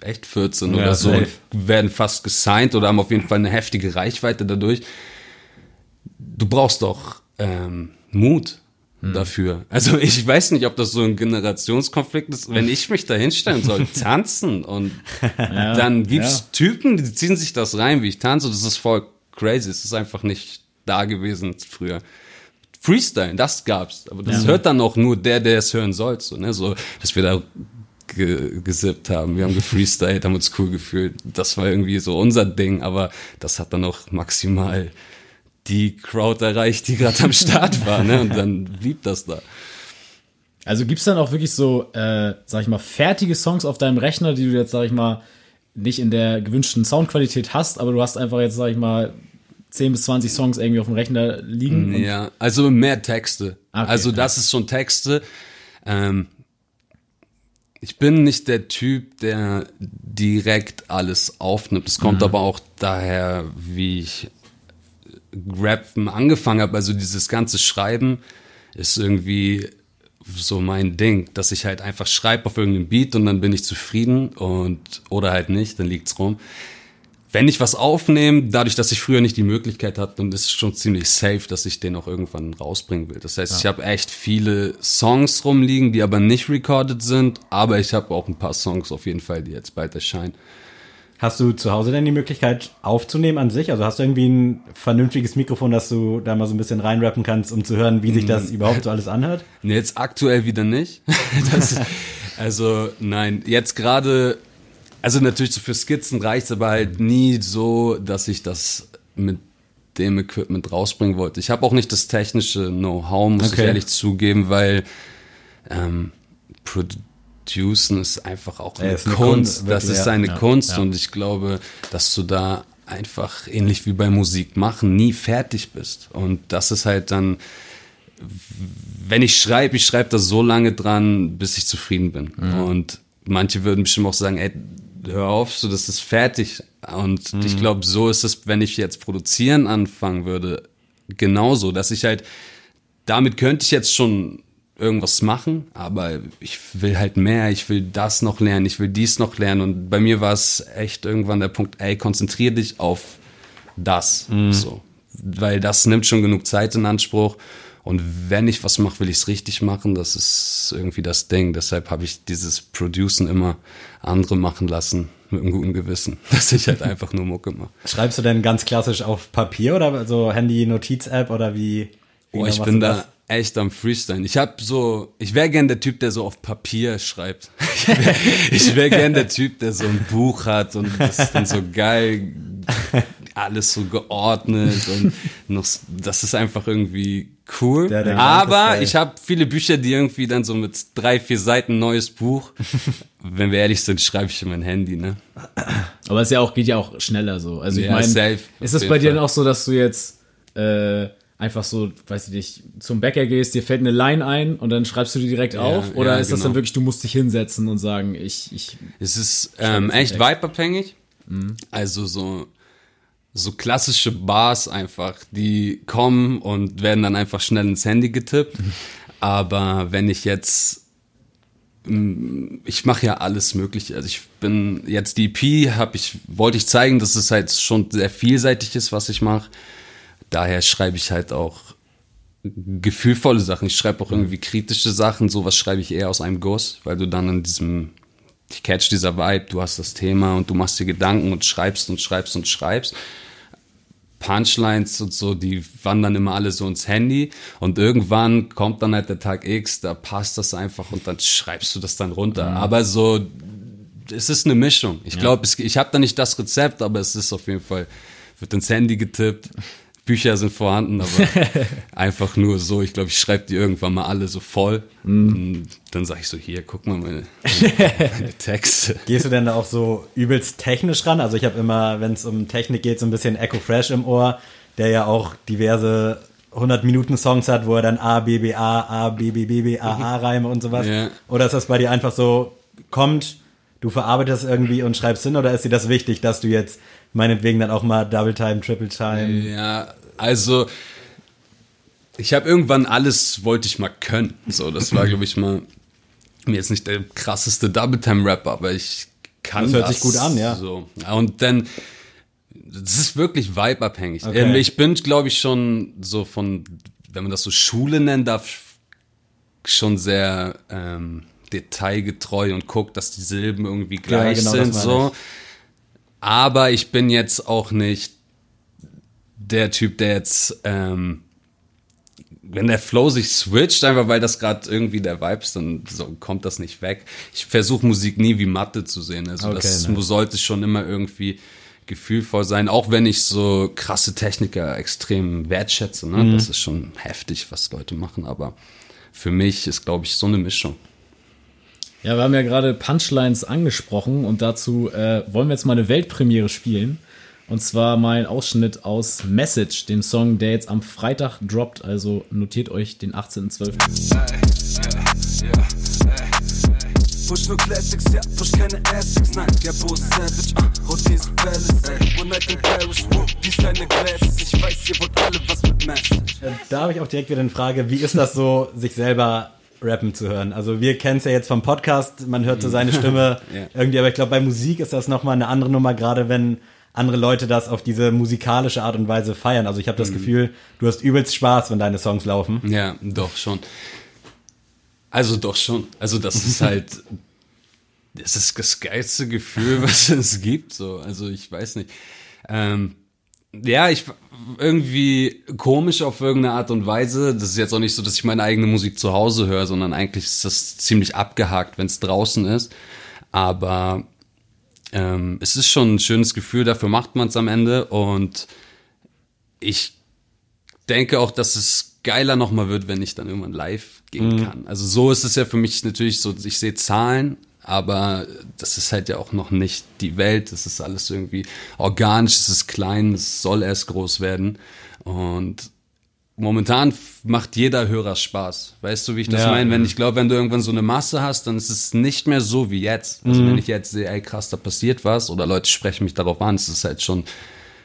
echt 14 Ja, oder so, safe. und werden fast gesigned oder haben auf jeden Fall eine heftige Reichweite dadurch. Du brauchst doch ähm, Mut Hm. dafür. Also ich weiß nicht, ob das so ein Generationskonflikt ist. Wenn ich mich da hinstellen soll, *laughs* tanzen und dann gibt's ja. Typen, die ziehen sich das rein, wie ich tanze. Das ist voll crazy. Es ist einfach nicht da gewesen früher. Freestyle, das gab's. Aber das hört dann auch nur der, der es hören soll. So, ne? so dass wir da ge gesippt haben. Wir haben gefreestylt, haben uns cool gefühlt. Das war irgendwie so unser Ding, aber das hat dann auch maximal die Crowd erreicht, die gerade am Start war. Ne? Und dann blieb das da. Also gibt's dann auch wirklich so, äh, sag ich mal, fertige Songs auf deinem Rechner, die du jetzt, sag ich mal, nicht in der gewünschten Soundqualität hast, aber du hast einfach jetzt, sag ich mal, 10 bis 20 Songs irgendwie auf dem Rechner liegen. und- Ja, also mehr Texte. Ah, Okay, also ja. das ist schon Texte. Ähm, ich bin nicht der Typ, der direkt alles aufnimmt. Es Mhm. kommt aber auch daher, wie ich Rappen angefangen habe. Also dieses ganze Schreiben ist irgendwie so mein Ding, dass ich halt einfach schreibe auf irgendeinem Beat und dann bin ich zufrieden und oder halt nicht, dann liegt's rum wenn ich was aufnehme, dadurch, dass ich früher nicht die Möglichkeit hatte, dann ist es schon ziemlich safe, dass ich den auch irgendwann rausbringen will. Das heißt, ich habe echt viele Songs rumliegen, die aber nicht recorded sind, aber ich habe auch ein paar Songs auf jeden Fall, die jetzt bald erscheinen. Hast du zu Hause denn die Möglichkeit aufzunehmen an sich? Also hast du irgendwie ein vernünftiges Mikrofon, dass du da mal so ein bisschen reinrappen kannst, um zu hören, wie sich das überhaupt so alles anhört? Nee, Jetzt aktuell wieder nicht. *laughs* das, also nein, jetzt gerade, also natürlich so für Skizzen reicht's, aber halt nie so, dass ich das mit dem Equipment rausbringen wollte. Ich habe auch nicht das technische Know-how, muss ich Okay. ehrlich zugeben, weil ähm, Producen ist einfach auch eine, ist eine Kunst. Kunst, das ist ja. eine Ja, Kunst ja. und ich glaube, dass du da einfach ähnlich wie bei Musik machen nie fertig bist. Und das ist halt dann wenn ich schreibe, ich schreibe da so lange dran, bis ich zufrieden bin. Und manche würden bestimmt auch sagen, ey, hör auf, so das ist fertig. Und ich glaube, so ist es, wenn ich jetzt produzieren anfangen würde, genauso, dass ich halt, damit könnte ich jetzt schon irgendwas machen, aber ich will halt mehr, ich will das noch lernen, ich will dies noch lernen. Und bei mir war es echt irgendwann der Punkt, ey, konzentrier dich auf das. So. Weil das nimmt schon genug Zeit in Anspruch. Und wenn ich was mache, will ich es richtig machen. Das ist irgendwie das Ding. Deshalb habe ich dieses Producen immer andere machen lassen, mit einem guten Gewissen, *laughs* dass ich halt einfach nur Mucke mache. Schreibst du denn ganz klassisch auf Papier oder so Handy-Notiz-App oder wie? wie Oh, ich bin da das? echt am Freestyle. Ich habe so, ich wäre gern der Typ, der so auf Papier schreibt. *laughs* Ich wäre wär gern der Typ, der so ein Buch hat und das ist dann so geil, alles so geordnet und *laughs* noch, das ist einfach irgendwie cool. Ist Aber ich habe viele Bücher, die irgendwie dann so mit drei, vier Seiten neues Buch. *laughs* Wenn wir ehrlich sind, schreibe ich in mein Handy, ne? Aber es ja auch, geht ja auch schneller so. Also ich Ja, meine, ist es bei dir dann auch so, dass du jetzt äh, einfach so, weiß ich nicht, zum Bäcker gehst, dir fällt eine Line ein und dann schreibst du die direkt auf? Oder ja, ist das dann genau. wirklich, du musst dich hinsetzen und sagen, ich, ich, Es ist ähm, echt vibeabhängig. Also so, so klassische Bars einfach, die kommen und werden dann einfach schnell ins Handy getippt. Aber wenn ich jetzt mm, ich mache ja alles mögliche. Also ich bin jetzt die EP, habe ich wollte ich zeigen, dass es halt schon sehr vielseitig ist, was ich mache. Daher schreibe ich halt auch gefühlvolle Sachen. Ich schreibe auch irgendwie kritische Sachen. Sowas schreibe ich eher aus einem Guss, weil du dann in diesem, ich catch dieser Vibe, du hast das Thema und du machst dir Gedanken und schreibst und schreibst und schreibst. Punchlines und so, die wandern immer alle so ins Handy und irgendwann kommt dann halt der Tag X, da passt das einfach und dann schreibst du das dann runter. Aber so, es ist eine Mischung. Ich glaube, ich habe da nicht das Rezept, aber es ist auf jeden Fall, wird ins Handy getippt. Bücher sind vorhanden, aber *laughs* einfach nur so. Ich glaube, ich schreibe die irgendwann mal alle so voll. Und dann sage ich so, hier, guck mal meine, *laughs* meine Texte. Gehst du denn da auch so übelst technisch ran? Also ich habe immer, wenn es um Technik geht, so ein bisschen Echo Fresh im Ohr, der ja auch diverse 100 Minuten Songs hat, wo er dann A, B, B, A, A, B, B, B, B, A, A Reime und sowas? Ja. Oder ist das bei dir einfach so, kommt, du verarbeitest irgendwie und schreibst hin oder ist dir das wichtig, dass du jetzt meinetwegen dann auch mal Double Time, Triple Time? Ja, also ich habe irgendwann alles wollte ich mal können. So, das war glaube ich mal mir jetzt nicht der krasseste Double Time Rapper, aber ich kann Das hört sich gut an, ja. So. Und dann das ist wirklich vibe-abhängig. Okay. Ähm, Ich bin, glaube ich, schon so von, wenn man das so Schule nennen darf, schon sehr ähm, detailgetreu und guckt, dass die Silben irgendwie gleich genau, das sind. So. Aber ich bin jetzt auch nicht der Typ, der jetzt, ähm, wenn der Flow sich switcht, einfach weil das gerade irgendwie der Vibe ist, dann so kommt das nicht weg. Ich versuche Musik nie wie Mathe zu sehen. Also Okay, das ne. sollte schon immer irgendwie gefühlvoll sein, auch wenn ich so krasse Techniker extrem wertschätze. Ne? Mhm. Das ist schon heftig, was Leute machen, aber für mich ist, glaube ich, so eine Mischung. Ja, wir haben ja gerade Punchlines angesprochen und dazu äh, wollen wir jetzt mal eine Weltpremiere spielen. Und zwar mal ein Ausschnitt aus Message, dem Song, der jetzt am Freitag droppt. Also notiert euch den 18.12. Push nur Classics, ja, push keine Essex, nein, Gabo Savage, uh, rot diesen Palace, ey, One Night in Paris, dies deine Glasses, ich weiß, ihr wollt alle was mit Message. Äh, Da habe ich auch direkt wieder eine Frage, wie ist das so, sich selber rappen zu hören? Also wir kennen es ja jetzt vom Podcast, man hört so seine *laughs* Stimme Ja. irgendwie, aber ich glaube, bei Musik ist das nochmal eine andere Nummer, gerade wenn andere Leute das auf diese musikalische Art und Weise feiern. Also ich habe das Gefühl, du hast übelst Spaß, wenn deine Songs laufen. Ja, doch schon. Also doch schon. Also das ist halt, das ist das geilste Gefühl, *laughs* was es gibt. So, also ich weiß nicht. Ähm, ja, ich irgendwie komisch auf irgendeine Art und Weise. Das ist jetzt auch nicht so, dass ich meine eigene Musik zu Hause höre, sondern eigentlich ist das ziemlich abgehakt, wenn es draußen ist. Aber ähm, es ist schon ein schönes Gefühl, dafür macht man es am Ende. Und ich denke auch, dass es geiler nochmal wird, wenn ich dann irgendwann live gehen kann. Also so ist es ja für mich natürlich so, ich sehe Zahlen, aber das ist halt ja auch noch nicht die Welt. Das ist alles irgendwie organisch, es ist klein, es soll erst groß werden. Und momentan macht jeder Hörer Spaß. Weißt du, wie ich das Ja. meine? Wenn ich glaube, wenn du irgendwann so eine Masse hast, dann ist es nicht mehr so wie jetzt. Also wenn ich jetzt sehe, ey krass, da passiert was oder Leute sprechen mich darauf an, es ist halt schon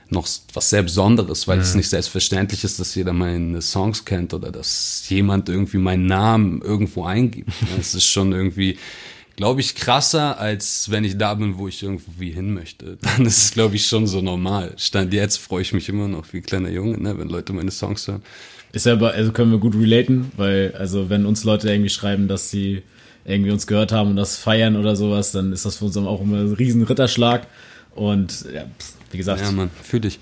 noch was sehr Besonderes, weil es nicht selbstverständlich ist, dass jeder meine Songs kennt oder dass jemand irgendwie meinen Namen irgendwo eingibt. *laughs* Es ist schon irgendwie, glaube ich, krasser, als wenn ich da bin, wo ich irgendwie hin möchte. *laughs* Dann ist es, glaube ich, schon so normal. Stand jetzt freue ich mich immer noch wie kleiner Junge, ne, wenn Leute meine Songs hören. Ist ja, aber- also können wir gut relaten, weil, also wenn uns Leute irgendwie schreiben, dass sie irgendwie uns gehört haben und das feiern oder sowas, dann ist das für uns auch immer ein riesen Ritterschlag. Und ja, wie gesagt, Ja, Mann, fühl dich.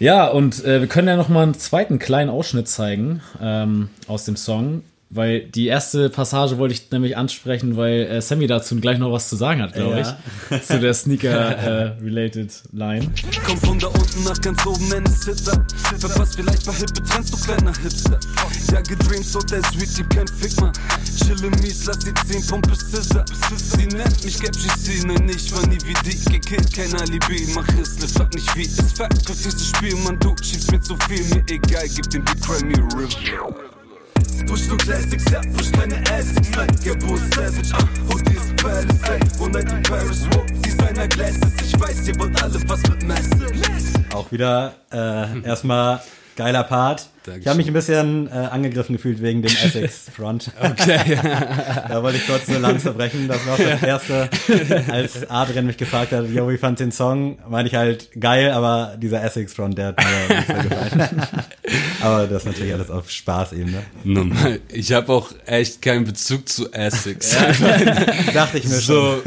Ja, und äh, wir können ja noch mal einen zweiten kleinen Ausschnitt zeigen ähm, aus dem Song, weil die erste Passage wollte ich nämlich ansprechen, weil äh, Sammy dazu gleich noch was zu sagen hat, glaube Ja. ich, zu der Sneaker-related *laughs* Line. Komm von da unten nach ganz oben, nenn es Hitter. Verpasst vielleicht paar hippe Trends, du kleiner Hipster. Ja, gedreamt, so der Sweet, gib kein Fick, man. Chille mies, lass die 10 Pumpe Scissor. Sie nennt mich Gap GC, nein, ich war nie wie die. Gekillt, kein Alibi, mach es, ne, frag nicht wie. Es fuck, auf dieses Spiel, man, du schiebst mir zu viel, mir egal, gib den Beat, cry me a river. Push nur Classics, ja, push keine Essex, nein, Gabo Savage, ah, und dieses Palace, ey, One Night in Paris, wow, Designer Glasses, ich weiß, ihr wollt alle was mit Message. Auch wieder äh, erstmal geiler Part. Ich habe mich ein bisschen äh, angegriffen gefühlt wegen dem *laughs* Essex Front. Okay. *laughs* Da wollte ich kurz eine Lanze brechen. Das war auch das Erste, *laughs* als Adrian mich gefragt hat, yo, wie fand den Song? Meine ich halt geil, aber dieser Essex Front, der hat mir nicht so gefallen. aber das ist natürlich alles auf Spaßebene. Normal. Ich habe auch echt keinen Bezug zu Essex. Dachte ich mir schon. so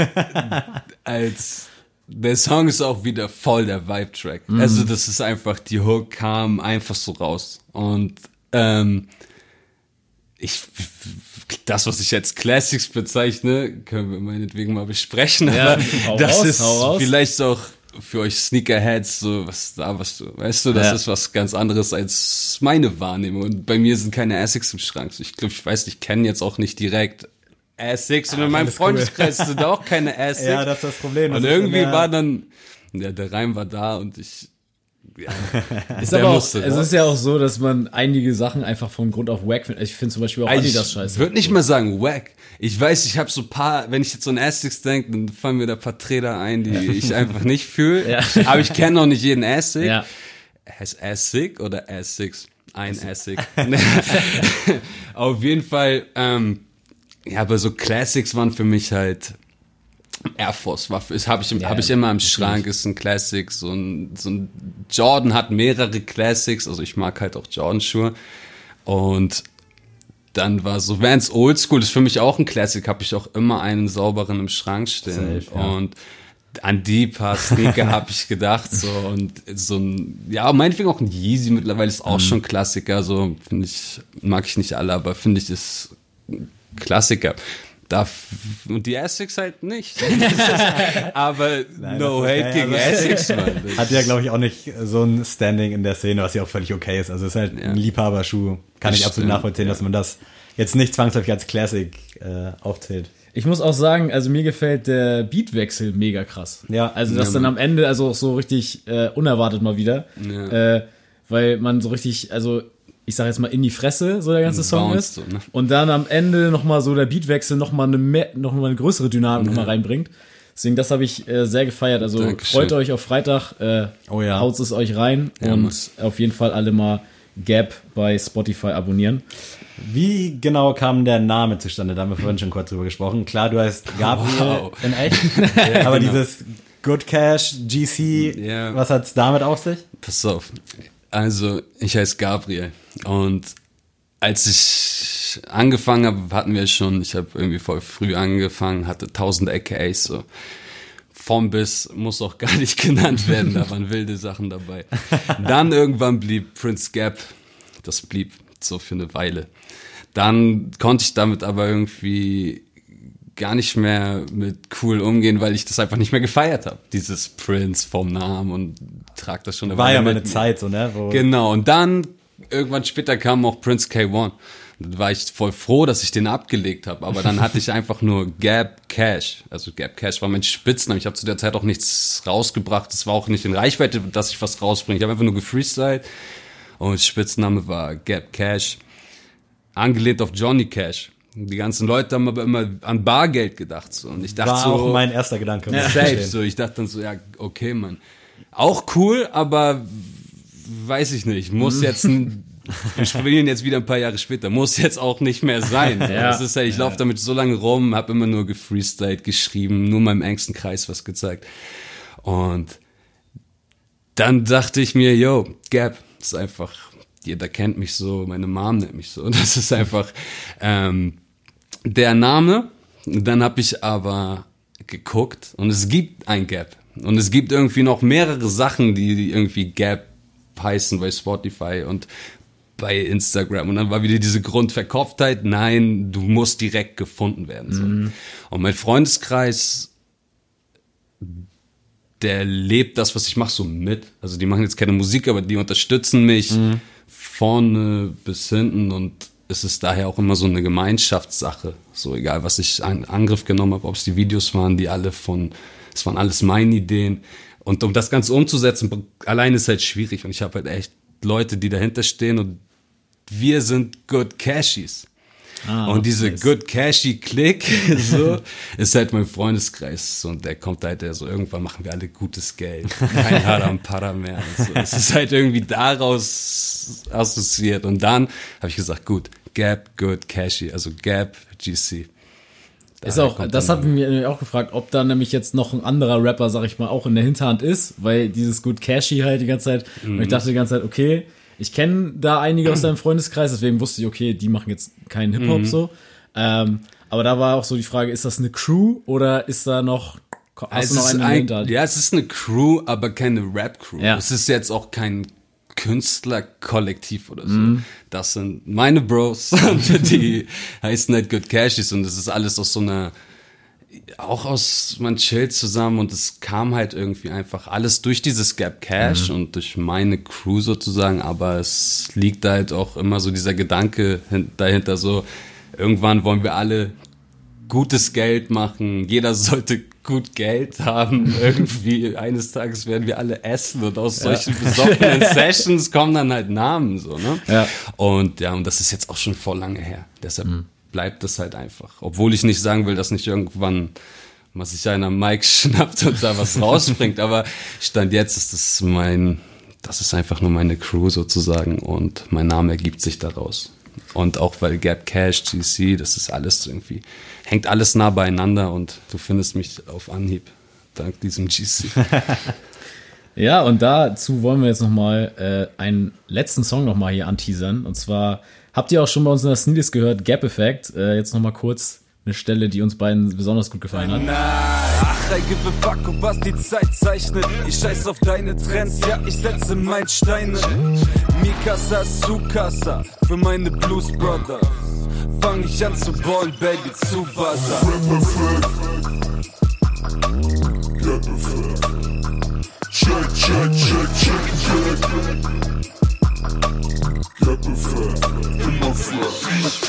als der Song ist auch wieder voll der Vibe-Track. Also das ist einfach, die Hook kam einfach so raus. Und ähm, ich das, was ich jetzt Classics bezeichne, können wir meinetwegen mal besprechen. Ja, aber das raus, ist vielleicht auch für euch Sneakerheads so was da was du weißt du das Ja. ist was ganz anderes als meine Wahrnehmung und bei mir sind keine Essex im Schrank ich glaube ich weiß nicht ich kenne jetzt auch nicht direkt Essex und in meinem alles cool. Freundeskreis sind auch keine *laughs* Essex Ja, das ist das Problem. Das und ist irgendwie immer- war dann, ja, der Reim war da und ich *laughs* Ist Der aber auch, musste es ist ja auch so, dass man einige Sachen einfach von Grund auf wack findet. Ich finde zum Beispiel auch Adidas ich scheiße. würde nicht mal sagen wack. Ich weiß, ich habe so paar, wenn ich jetzt so an Asics denke, dann fallen mir da paar Träder ein, die ich einfach nicht fühle. *laughs* Ja. Aber ich kenne noch nicht jeden Asic. Ja. Heißt Asic oder Asics? Ein Asic. Auf jeden Fall, ähm, ja, aber so Classics waren für mich halt Air Force war, ist habe ich, Ja, hab ich immer im Schrank, ist ein Classic, so ein, so ein Jordan hat mehrere Classics, also ich mag halt auch Jordan Schuhe und dann war so Vans Oldschool, ist für mich auch ein Classic, habe ich auch immer einen sauberen im Schrank stehen. Safe, ja. und an die paar Sneaker *laughs* habe ich gedacht so. Und so ein ja meinetwegen auch ein Yeezy mittlerweile ist Mhm. auch schon Klassiker. So finde ich mag ich nicht alle aber finde ich ist Klassiker da und die Essex halt nicht *laughs* aber no das ist hate okay, gegen also- Essex Mann Hat ja, glaube ich, auch nicht so ein Standing in der Szene, was ja auch völlig okay ist. Also es ist halt Ja. ein Liebhaberschuh. Kann Das ich absolut stimmt, nachvollziehen, ja. dass man das jetzt nicht zwangsläufig als Classic äh, aufzählt. Ich muss auch sagen, also mir gefällt der Beatwechsel mega krass. Ja. Also das Ja, dann am Ende, also auch so richtig äh, unerwartet mal wieder. Ja. Äh, weil man so richtig, also ich sag jetzt mal in die Fresse, so der ganze Song Bounced ist. so, ne? Und dann am Ende nochmal so der Beatwechsel nochmal eine, mehr, noch mal eine größere Dynamik noch mal reinbringt. Deswegen, das habe ich äh, sehr gefeiert. Also Dankeschön. freut euch auf Freitag, äh, Oh ja. haut es euch rein Ja, und Mann. auf jeden Fall alle mal Gap bei Spotify abonnieren. Wie genau kam der Name zustande? Da haben wir vorhin schon kurz drüber gesprochen. Klar, du heißt Gabriel Wow. in echt. *laughs* Aber dieses Good Cash, GC, Ja. was hat's damit auf sich? Pass auf. Also, ich heiße Gabriel. Und als ich angefangen habe, hatten wir schon, ich habe irgendwie voll früh angefangen, hatte tausend AKAs, so. Vom bis muss auch gar nicht *laughs* genannt werden, da waren wilde Sachen dabei. Dann irgendwann blieb Prince Gap, das blieb so für eine Weile. Dann konnte ich damit aber irgendwie gar nicht mehr mit cool umgehen, weil ich das einfach nicht mehr gefeiert habe. Dieses Prince vom Namen und trag das schon eine War ja mal mit eine mir. Zeit so, ne? Wo Genau, und dann irgendwann später kam auch Prince K1. Da war ich voll froh, dass ich den abgelegt habe, aber dann hatte ich einfach nur Gap Cash. Also Gap Cash war mein Spitzname. Ich habe zu der Zeit auch nichts rausgebracht. Es war auch nicht in Reichweite, dass ich was rausbringe. Ich habe einfach nur gefreestylt und Spitzname war Gap Cash. Angelehnt auf Johnny Cash. Die ganzen Leute haben aber immer an Bargeld gedacht. So. Und ich dachte war so, auch mein erster Gedanke. ich Safe, so. Ich dachte dann so, ja, okay, Mann. Auch cool, aber weiß ich nicht. Muss jetzt ein, *laughs* wir spielen jetzt wieder ein paar Jahre später. Muss jetzt auch nicht mehr sein. Ja. Das ist halt, ich laufe damit so lange rum, habe immer nur gefreestylt, geschrieben, nur meinem engsten Kreis was gezeigt. Und dann dachte ich mir, yo, Gap, das ist einfach, jeder kennt mich so, meine Mom nennt mich so. *laughs* Das ist einfach ähm, der Name. Dann habe ich aber geguckt und es gibt ein Gap. Und es gibt irgendwie noch mehrere Sachen, die irgendwie Gap heißen bei Spotify und bei Instagram. Und dann war wieder diese Grundverkopftheit, nein, du musst direkt gefunden werden. So. Und mein Freundeskreis der lebt das, was ich mache, so mit. Also die machen jetzt keine Musik, aber die unterstützen mich vorne bis hinten und es ist daher auch immer so eine Gemeinschaftssache. So egal, was ich in Angriff genommen habe, ob es die Videos waren, die alle von, es waren alles meine Ideen. Und um das Ganze umzusetzen, allein ist halt schwierig. Und ich habe halt echt Leute, die dahinter stehen und wir sind Good Cashies. Ah, und diese nice. Good Cashy Click, *laughs* so, ist halt mein Freundeskreis. Und der kommt halt, der so, irgendwann machen wir alle gutes Geld. Kein Haram Para mehr. So. Es ist halt irgendwie daraus assoziiert. Und dann habe ich gesagt, gut, Gap, Good Cashy, also Gap, GC. Ist auch, das hat mir auch gefragt, ob da nämlich jetzt noch ein anderer Rapper, sag ich mal, auch in der Hinterhand ist, weil dieses Good Cashy halt die ganze Zeit, und Mhm. ich dachte die ganze Zeit, okay, ich kenne da einige aus deinem *clears throat* Freundeskreis, deswegen wusste ich, okay, die machen jetzt keinen Hip-Hop Mhm. so. Ähm, aber da war auch so die Frage, ist das eine Crew oder ist da noch, hast Es du noch einen ein, ja, es ist eine Crew, aber keine Rap-Crew. Ja. Es ist jetzt auch kein Künstlerkollektiv oder so. Mhm. Das sind meine Bros, *laughs* *laughs* die heißen halt Good Cashies und es ist alles aus so einer, auch aus, man chillt zusammen und es kam halt irgendwie einfach alles durch dieses Gap Cash Mhm. und durch meine Crew sozusagen, aber es liegt halt auch immer so dieser Gedanke hin- dahinter so, irgendwann wollen wir alle gutes Geld machen, jeder *laughs* sollte gut Geld haben. *laughs* Irgendwie eines Tages werden wir alle essen und aus solchen besoffenen *laughs* Sessions kommen dann halt Namen so, ne? Ja. Und ja, und das ist jetzt auch schon vor lange her. Deshalb bleibt das halt einfach. Obwohl ich nicht sagen will, dass nicht irgendwann mal sich einer Mike *laughs* schnappt und da was rausbringt. Aber Stand jetzt ist das mein, das ist einfach nur meine Crew sozusagen und mein Name ergibt sich daraus. Und auch weil Gap Cash, GC, das ist alles irgendwie, hängt alles nah beieinander und du findest mich auf Anhieb dank diesem GC. *laughs* Ja, und dazu wollen wir jetzt nochmal äh, einen letzten Song nochmal hier anteasern. Und zwar habt ihr auch schon bei uns in der Sneedies gehört, Gap Effect. Äh, jetzt nochmal kurz eine Stelle, die uns beiden besonders gut gefallen hat. Ach, I give a fuck, um was die Zeit zeichnet. Ich scheiß auf deine Trends, ja, ich setze Meilensteine. Mikasa, Sukasa, für meine Blues Brothers. Fang ich an zu ballen, Baby, zu buzzer. Check, check, check, check, check.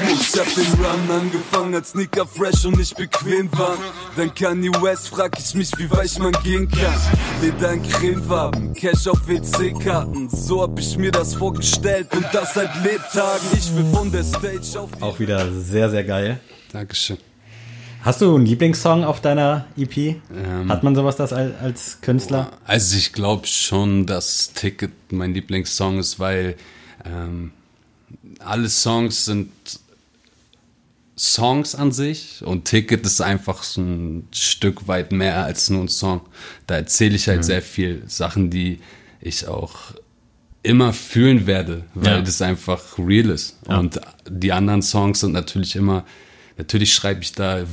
Ich hab den Run angefangen, als Sneaker fresh und nicht bequem waren. Dann Kanye West frag ich mich, wie weich man gehen kann. Leder in Cremefarben, Cash auf WC-Karten. So hab ich mir das vorgestellt und das seit Lebtagen. Ich will von der Stage auf Auch wieder sehr, sehr geil. Dankeschön. Hast du einen Lieblingssong auf deiner EP? Hat man sowas das als, als Künstler? Also ich glaube schon, dass Ticket mein Lieblingssong ist, weil ähm, alle Songs sind Songs an sich und Ticket ist einfach so ein Stück weit mehr als nur ein Song. Da erzähle ich halt sehr viel Sachen, die ich auch immer fühlen werde, weil Ja. das einfach real ist. Und die anderen Songs sind natürlich immer, natürlich schreibe ich da,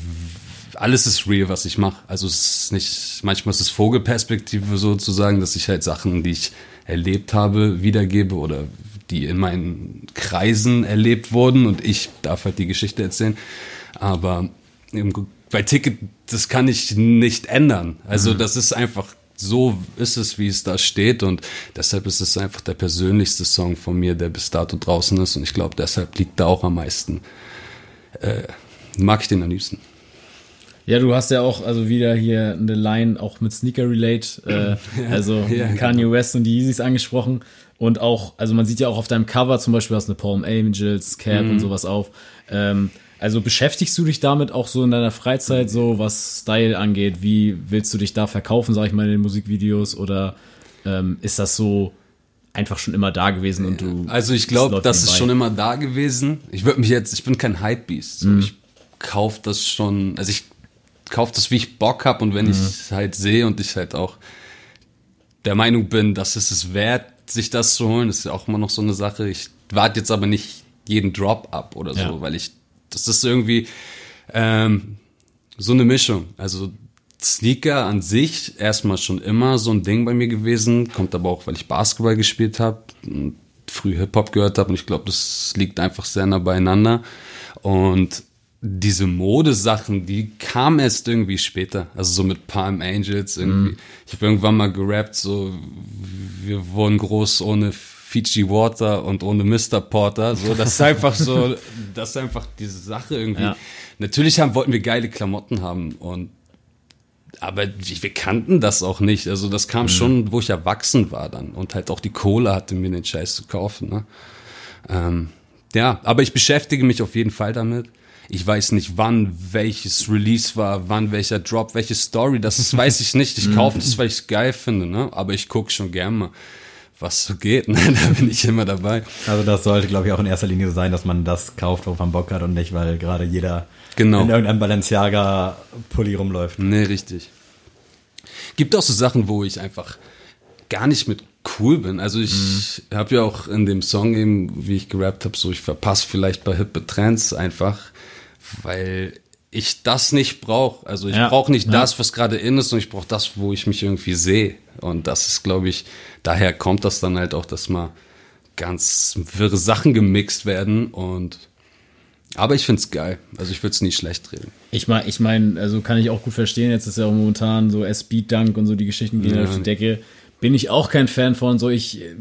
alles ist real, was ich mache. Also es ist nicht, manchmal ist es Vogelperspektive sozusagen, dass ich halt Sachen, die ich erlebt habe, wiedergebe oder die in meinen Kreisen erlebt wurden und ich darf halt die Geschichte erzählen. Aber bei Ticket, das kann ich nicht ändern. Also das ist einfach so ist es, wie es da steht und deshalb ist es einfach der persönlichste Song von mir, der bis dato draußen ist und ich glaube, deshalb liegt da auch am meisten. Äh, mag ich den am liebsten. Ja, du hast ja auch also wieder hier eine Line auch mit Sneaker Relate, äh, also *laughs* ja, Kanye West und die Yeezys angesprochen und auch, also man sieht ja auch auf deinem Cover zum Beispiel hast du eine Palm Angels Cap Mhm. und sowas auf. Ähm, also beschäftigst du dich damit auch so in deiner Freizeit so, was Style angeht? Wie willst du dich da verkaufen, sag ich mal, in den Musikvideos oder ähm, ist das so einfach schon immer da gewesen und du? Also ich glaube, das ist schon immer da gewesen. Ich würde mich jetzt, ich bin kein Hypebeast. So, Mhm. Ich kauf das schon, also ich kauf das, wie ich Bock hab und wenn Mhm. ich es halt sehe und ich halt auch der Meinung bin, dass es es wert, sich das zu holen, das ist ja auch immer noch so eine Sache. Ich warte jetzt aber nicht jeden Drop ab oder so, Ja. weil ich, das ist irgendwie ähm, so eine Mischung. Also Sneaker an sich erstmal schon immer so ein Ding bei mir gewesen, kommt aber auch, weil ich Basketball gespielt habe und früh Hip-Hop gehört habe und ich glaube, das liegt einfach sehr nah beieinander. Und diese Modesachen, die kamen erst irgendwie später. Also so mit Palm Angels irgendwie. Ich habe irgendwann mal gerappt, so wir wurden groß ohne Fiji Water und ohne Mr. Porter. So, das ist einfach so, *laughs* das ist einfach diese Sache irgendwie. Ja. Natürlich haben, wollten wir geile Klamotten haben und aber wir kannten das auch nicht. Also das kam schon, wo ich erwachsen war dann und halt auch die Kohle hatte, mir den Scheiß zu kaufen. Ne? Ähm, ja, aber ich beschäftige mich auf jeden Fall damit. Ich weiß nicht, wann welches Release war, wann welcher Drop, welche Story, das *laughs* weiß ich nicht. Ich kaufe das, weil ich es geil finde, ne? aber ich gucke schon gern mal, was so geht. *laughs* Ne? Da bin ich immer dabei. Also das sollte, glaube ich, auch in erster Linie so sein, dass man das kauft, worauf man Bock hat und nicht, weil gerade jeder Genau. in irgendeinem Balenciaga-Pulli rumläuft. Nee, richtig. Gibt auch so Sachen, wo ich einfach gar nicht mit cool bin. Also ich habe ja auch in dem Song eben, wie ich gerappt habe, so ich verpasse vielleicht bei Hippe Trends einfach, weil ich das nicht brauche. Also ich Ja, brauche nicht ja. das, was gerade in ist, und ich brauche das, wo ich mich irgendwie sehe. Und das ist, glaube ich, daher kommt das dann halt auch, dass mal ganz wirre Sachen gemixt werden und aber ich find's geil. Also ich würde es nie schlecht reden. Ich meine, ich mein, also kann ich auch gut verstehen, jetzt ist ja auch momentan so S-Beat Dunk und so die Geschichten gehen Ja. auf die Decke. Bin ich auch kein Fan von. So, ich äh,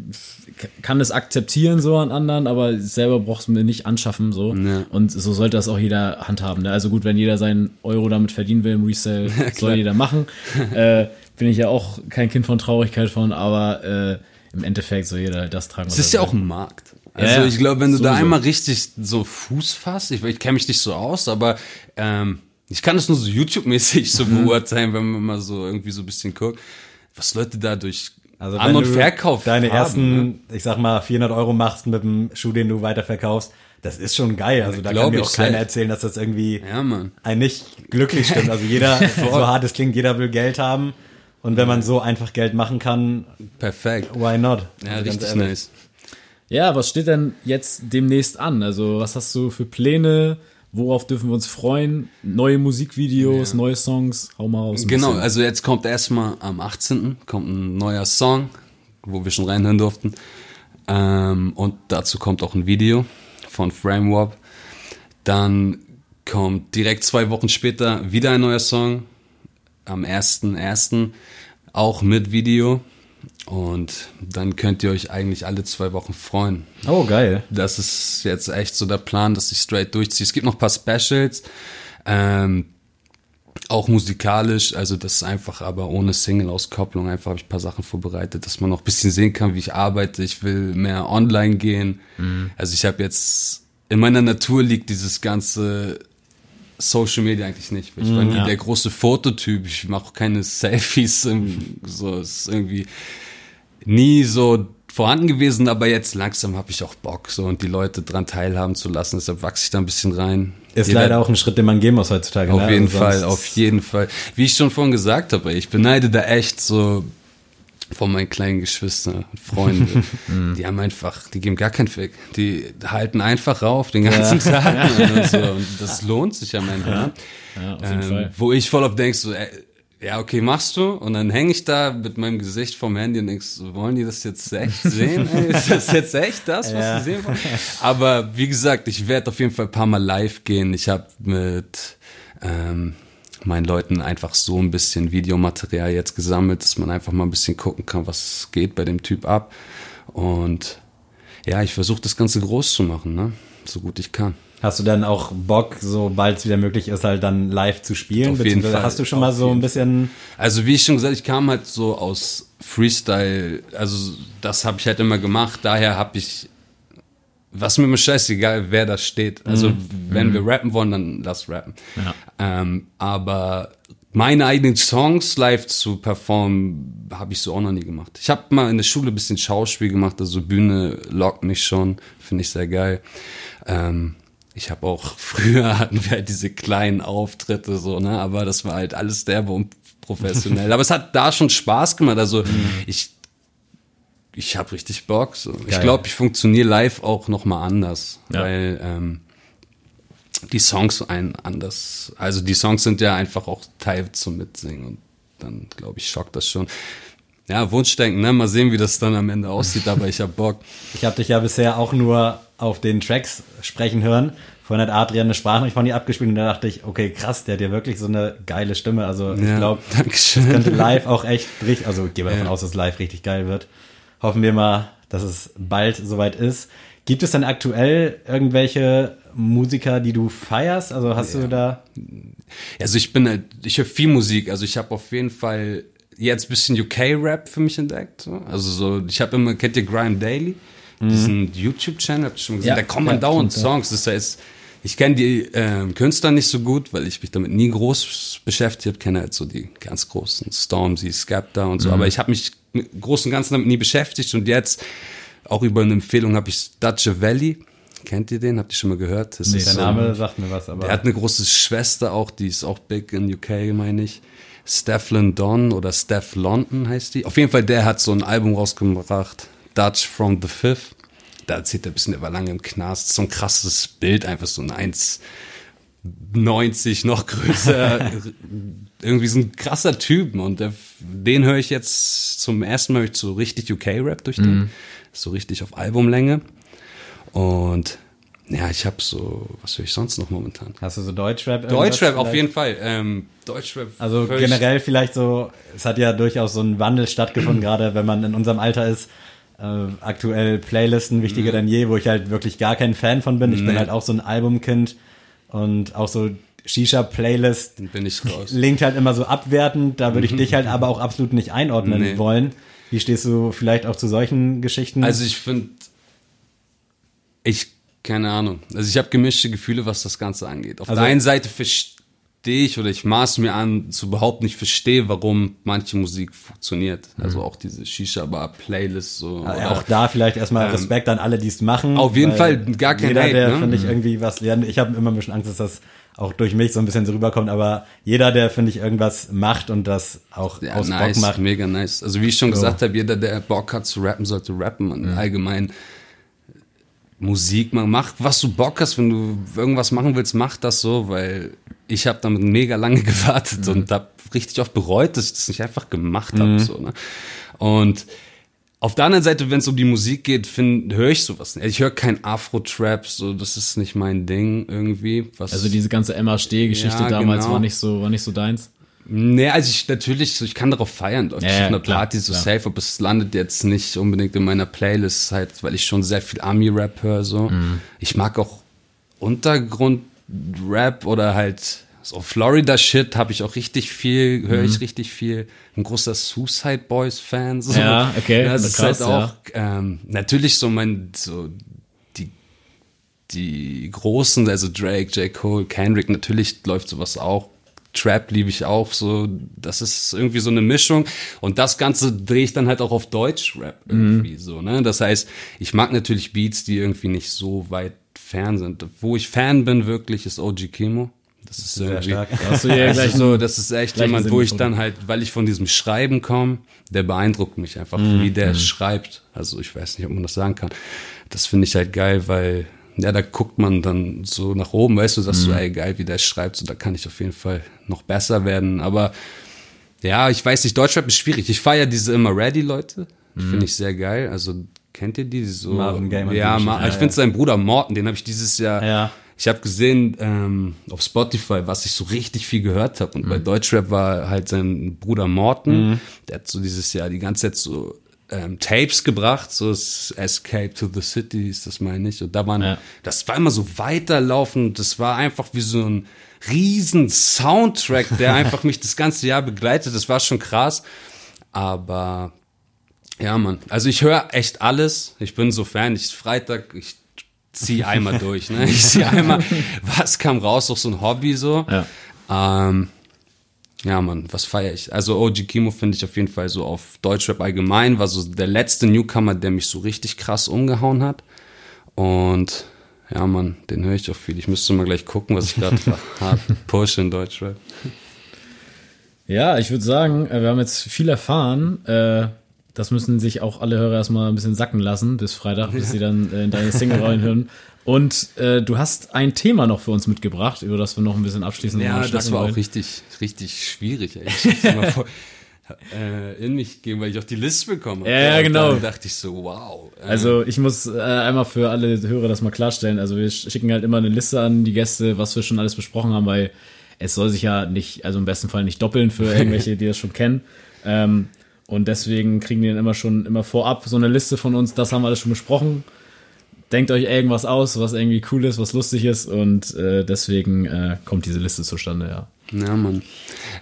kann es akzeptieren so an anderen, aber selber brauchst du mir nicht anschaffen so. Ja. Und so sollte das auch jeder handhaben. Ne? Also gut, wenn jeder seinen Euro damit verdienen will im Resale, *laughs* soll jeder machen. *laughs* äh, bin ich ja auch kein Kind von Traurigkeit von, aber äh, im Endeffekt soll jeder halt das tragen. Es ist ja auch ein Markt. Also Ja, ich glaube, wenn du da Sowieso. einmal richtig so Fuß fasst, ich, ich kenne mich nicht so aus, aber ähm, ich kann das nur so YouTube-mäßig so Mhm. beurteilen, wenn man mal so irgendwie so ein bisschen guckt, was Leute da durch Also An- wenn und du Verkauf deine haben, ersten, ne? ich sag mal, 400 Euro machst mit dem Schuh, den du weiterverkaufst, das ist schon geil. Also da kann mir ich auch keiner safe. erzählen, dass das irgendwie Ja, Mann. einen nicht glücklich stimmt. Also jeder, *laughs* so hart es klingt, jeder will Geld haben. Und wenn man so einfach Geld machen kann, Perfekt. why not? Ja, Also richtig nice. Ja, was steht denn jetzt demnächst an? Also, was hast du für Pläne? Worauf dürfen wir uns freuen? Neue Musikvideos, neue Songs? Hau mal raus. Genau, bisschen. also jetzt kommt erstmal am 18. kommt ein neuer Song, wo wir schon reinhören durften. Ähm, und dazu kommt auch ein Video von Framewarp. Dann kommt direkt zwei Wochen später wieder ein neuer Song. Am 1.1. auch mit Video. Und dann könnt ihr euch eigentlich alle zwei Wochen freuen. Oh, geil. Das ist jetzt echt so der Plan, dass ich straight durchziehe. Es gibt noch ein paar Specials, ähm, auch musikalisch, also das ist einfach aber ohne Single-Auskopplung. Einfach habe ich ein paar Sachen vorbereitet, dass man noch ein bisschen sehen kann, wie ich arbeite. Ich will mehr online gehen. Also ich habe jetzt, in meiner Natur liegt dieses ganze Social Media eigentlich nicht. Ich war nie Ja. der große Fototyp. Ich mache keine Selfies. im- *laughs* So es ist irgendwie nie so vorhanden gewesen, aber jetzt langsam habe ich auch Bock so und die Leute dran teilhaben zu lassen. Deshalb wachse ich da ein bisschen rein. Ist Ihr leider auch ein Schritt, den man gehen muss heutzutage. auf ne? jeden Also Fall, auf jeden Fall. Wie ich schon vorhin gesagt habe, ich beneide da echt so von meinen kleinen Geschwistern, Freunde. *laughs* die haben einfach, die geben gar keinen Fick. Die halten einfach rauf den ganzen *laughs* Tag. Und, so. und das lohnt sich am Ende. Ne? ja, auf jeden Ähm, Fall. wo ich voll auf denk so, ey, ja, okay, machst du. Und dann hänge ich da mit meinem Gesicht vom Handy und denk so, wollen die das jetzt echt sehen? Ey, ist das jetzt echt das, was Ja. sie sehen wollen? Aber wie gesagt, ich werde auf jeden Fall ein paar Mal live gehen. Ich habe mit ähm, meinen Leuten einfach so ein bisschen Videomaterial jetzt gesammelt, dass man einfach mal ein bisschen gucken kann, was geht bei dem Typ ab. Und ja, ich versuche das Ganze groß zu machen, ne? so gut ich kann. Hast du dann auch Bock, sobald es wieder möglich ist, halt dann live zu spielen? Auf jeden Fall. Hast du schon mal so ein bisschen, Also wie ich schon gesagt, ich kam halt so aus Freestyle, also das habe ich halt immer gemacht, daher habe ich, was mir immer scheißegal, wer da steht. Also wenn wir rappen wollen, dann lass rappen. Ja. Ähm, aber meine eigenen Songs live zu performen, habe ich so auch noch nie gemacht. Ich habe mal in der Schule ein bisschen Schauspiel gemacht, also Bühne lockt mich schon, finde ich sehr geil. Ähm, ich habe auch *laughs* früher hatten wir halt diese kleinen Auftritte so, ne, aber das war halt alles derbe und professionell. *laughs* aber es hat da schon Spaß gemacht. Also ich ich habe richtig Bock. So. Ich glaube, ich funktioniere live auch noch mal anders, Ja. weil ähm, die Songs ein anders. Also die Songs sind ja einfach auch Teil zum Mitsingen und dann glaube ich schockt das schon. Ja, Wunschdenken, ne? Mal sehen, wie das dann am Ende aussieht, aber ich hab Bock. *laughs* ich habe dich ja bisher auch nur auf den Tracks sprechen hören. Vorhin hat Adrian eine Sprachnachricht von dir abgespielt und da dachte ich, okay, krass, der hat ja wirklich so eine geile Stimme. Also ich Ja, glaube, *laughs* Dankeschön. könnte live auch echt richtig, also ich gehe mal davon Ja. aus, dass live richtig geil wird. Hoffen wir mal, dass es bald soweit ist. Gibt es denn aktuell irgendwelche Musiker, die du feierst? Also hast du da Also ich bin halt, ich höre viel Musik. Also ich habe auf jeden Fall jetzt ein bisschen UK-Rap für mich entdeckt. So. Also so, ich habe immer, kennt ihr Grime Daily? Diesen YouTube-Channel, habt ihr schon gesehen? Ja, da kommen ja, dauernd. Songs. Das heißt, ich kenne die ähm, Künstler nicht so gut, weil ich mich damit nie groß beschäftigt habe. Kenne halt so die ganz großen Stormzy, Skepta und so. Mhm. Aber ich habe mich im Großen und Ganzen damit nie beschäftigt. Und jetzt, auch über eine Empfehlung, habe ich Dutch Valley. Kennt ihr den? Habt ihr schon mal gehört? Das Nee, ist der Name sagt mir was, aber er hat eine große Schwester auch, die ist auch big in UK, meine ich. Stephlin Don oder Steph London heißt die. Auf jeden Fall, der hat so ein Album rausgebracht, Dutch from the Fifth. Da erzählt er ein bisschen, der war lange im Knast. So ein krasses Bild, einfach so ein 1,90, noch größer. *laughs* Irgendwie so ein krasser Typ. Und der, den höre ich jetzt zum ersten Mal so richtig UK-Rap durch den. So richtig auf Albumlänge. Und Ja, ich habe so, was höre ich sonst noch momentan? Hast du so Deutschrap? Deutschrap auf jeden Fall. Ähm, Deutschrap. Also generell vielleicht so, es hat ja durchaus so ein Wandel stattgefunden, *clears throat* gerade wenn man in unserem Alter ist. Äh, aktuell Playlisten wichtiger denn je, wo ich halt wirklich gar kein Fan von bin. Ich bin Mhm. Nee. halt auch so ein Albumkind und auch so Shisha-Playlist bin ich raus. linkt halt immer so abwertend. Da würde ich dich halt aber auch absolut nicht einordnen Nee. wollen. Wie stehst du vielleicht auch zu solchen Geschichten? Also ich finde, ich, keine Ahnung. Also ich habe gemischte Gefühle, was das Ganze angeht. Auf Also- der einen Seite verstehe ich oder ich maß mir an, zu überhaupt nicht verstehe, warum manche Musik funktioniert. Also auch diese Shisha-Bar-Playlist so. Mhm. Oder- auch da vielleicht erstmal Respekt an alle, die es machen. Auf jeden Fall gar kein Jeder, Hate, der, ne? finde ich, irgendwie was lernt. Ich habe immer ein bisschen Angst, dass das auch durch mich so ein bisschen so rüberkommt, aber jeder, der, finde ich, irgendwas macht und das auch Ja, aus nice, Bock macht. mega nice. Also wie ich schon gesagt habe, jeder, der Bock hat zu rappen, sollte rappen und Mhm. allgemein Musik, man macht, was du Bock hast, wenn du irgendwas machen willst, mach das so, weil ich habe damit mega lange *laughs* gewartet Mhm. und habe richtig oft bereut, dass ich das nicht einfach gemacht habe. So, ne? Und auf der anderen Seite, wenn es um die Musik geht, höre ich sowas nicht. Ich höre kein Afro-Trap, so das ist nicht mein Ding irgendwie. Was Also diese ganze Emma Steh-Geschichte Ja, damals genau. war nicht so, war nicht so deins. Nee, also ich natürlich, ich kann darauf feiern, Leute. Ja, ich ja, auf einer klar, Party so klar. safe, aber es landet jetzt nicht unbedingt in meiner Playlist, halt, weil ich schon sehr viel Ami-Rap höre. So. Mhm. Ich mag auch Untergrund-Rap oder halt so Florida-Shit habe ich auch richtig viel, höre Mhm. ich richtig viel. Ein großer Suicide Boys-Fan. So. Ja, okay, Das ist halt auch ähm, natürlich so mein, so die die großen, also Drake, J. Cole, Kendrick, natürlich läuft sowas auch. Trap liebe ich auch so. Das ist irgendwie so eine Mischung. Und das Ganze drehe ich dann halt auch auf Deutsch-Rap irgendwie so, ne? Das heißt, ich mag natürlich Beats, die irgendwie nicht so weit fern sind. Wo ich Fan bin wirklich, ist OG Kimo. Das ist Sehr irgendwie, stark. *laughs* Du ja das gleich so, das ist echt jemand, wo ich dann halt, weil ich von diesem Schreiben komme, der beeindruckt mich einfach, Mhm. wie der schreibt. Also ich weiß nicht, ob man das sagen kann. Das finde ich halt geil, weil ja, da guckt man dann so nach oben, weißt du, sagst Mhm. du, ey, geil, wie der schreibt, so da kann ich auf jeden Fall noch besser werden. Aber ja, ich weiß nicht, Deutschrap ist schwierig. Ich feiere diese immer ready Leute. Die Mhm. finde ich sehr geil. Also kennt ihr die so? Marvin und Ja, die Ma Geschichte. ich finde sein Bruder Morten, den habe ich dieses Jahr. Ja. Ich habe gesehen ähm, auf Spotify, was ich so richtig viel gehört habe. Und bei Mhm. Deutschrap war halt sein Bruder Morten. Der hat so dieses Jahr die ganze Zeit so ähm, Tapes gebracht, so das Escape to the City ist das meine ich. Und da waren, Ja. das war immer so weiterlaufend. Das war einfach wie so ein riesen Soundtrack, der *laughs* einfach mich das ganze Jahr begleitet. Das war schon krass. Aber ja, Mann. Also ich höre echt alles. Ich bin so Fan. Ich Freitag, ich zieh einmal *laughs* durch. Ne? Ich zieh einmal, *laughs* was kam raus, auch so ein Hobby so. Ja. Ähm, ja, Mann, was feiere ich? Also OG Kimo finde ich auf jeden Fall so auf Deutschrap allgemein, war so der letzte Newcomer, der mich so richtig krass umgehauen hat. Und ja, Mann, den höre ich auch viel. Ich müsste mal gleich gucken, was ich gerade *laughs* hart push in Deutschrap. Ja, ich würde sagen, äh, wir haben jetzt viel erfahren. Äh, Das müssen sich auch alle Hörer erstmal ein bisschen sacken lassen bis Freitag, bis sie *laughs* dann äh, in deine Single reinhören. Und äh, du hast ein Thema noch für uns mitgebracht, über das wir noch ein bisschen abschließend Ja, das war auch wollen. richtig, richtig schwierig. Ey. Ich voll, *laughs* äh, in mich gegeben, weil ich auch die Liste bekommen habe. Ja, ja, Und genau. Dann dachte ich so, wow. Äh, Also ich muss äh, einmal für alle Hörer das mal klarstellen. Also wir schicken halt immer eine Liste an die Gäste, was wir schon alles besprochen haben, weil es soll sich ja nicht, also im besten Fall nicht doppeln für *laughs* irgendwelche, die das schon kennen. Ähm, und deswegen kriegen die dann immer schon immer vorab so eine Liste von uns, das haben wir alles schon besprochen. Denkt euch irgendwas aus, was irgendwie cool ist, was lustig ist und äh, deswegen äh, kommt diese Liste zustande, ja. Ja, Mann.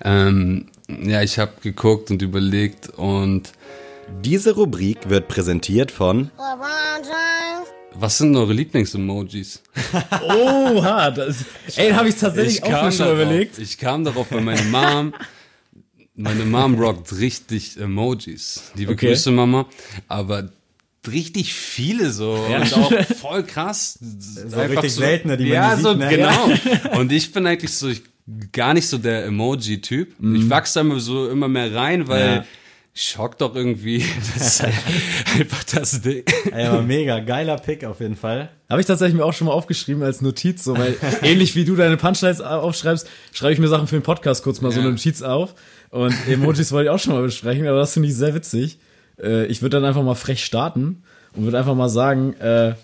Ähm, ja, ich habe geguckt und überlegt und Diese Rubrik wird präsentiert von was sind eure Lieblings-Emojis? *laughs* Oha, das, ey, habe ich tatsächlich auch mir schon darauf, überlegt. Ich kam darauf, weil meine Mom, meine Mom rockt richtig Emojis. Liebe Okay. Grüße, Mama. Aber richtig viele so und auch *laughs* voll krass. So richtig seltene, die man ja, nie so, sieht, ne? genau. *laughs* Und ich bin eigentlich so ich, gar nicht so der Emoji-Typ. Ich wachse da immer so immer mehr rein, weil Mhm. Ja. Schock doch irgendwie. *laughs* Das ist halt einfach das Ding. Ey, aber mega, geiler Pick auf jeden Fall. Habe ich tatsächlich mir auch schon mal aufgeschrieben als Notiz, so, weil ähnlich wie du deine Punchlines aufschreibst, schreibe ich mir Sachen für den Podcast kurz mal so Ja. eine Notiz auf. Und Emojis wollte ich auch schon mal besprechen, aber das finde ich sehr witzig. Äh, ich würde dann einfach mal frech starten und würde einfach mal sagen, äh,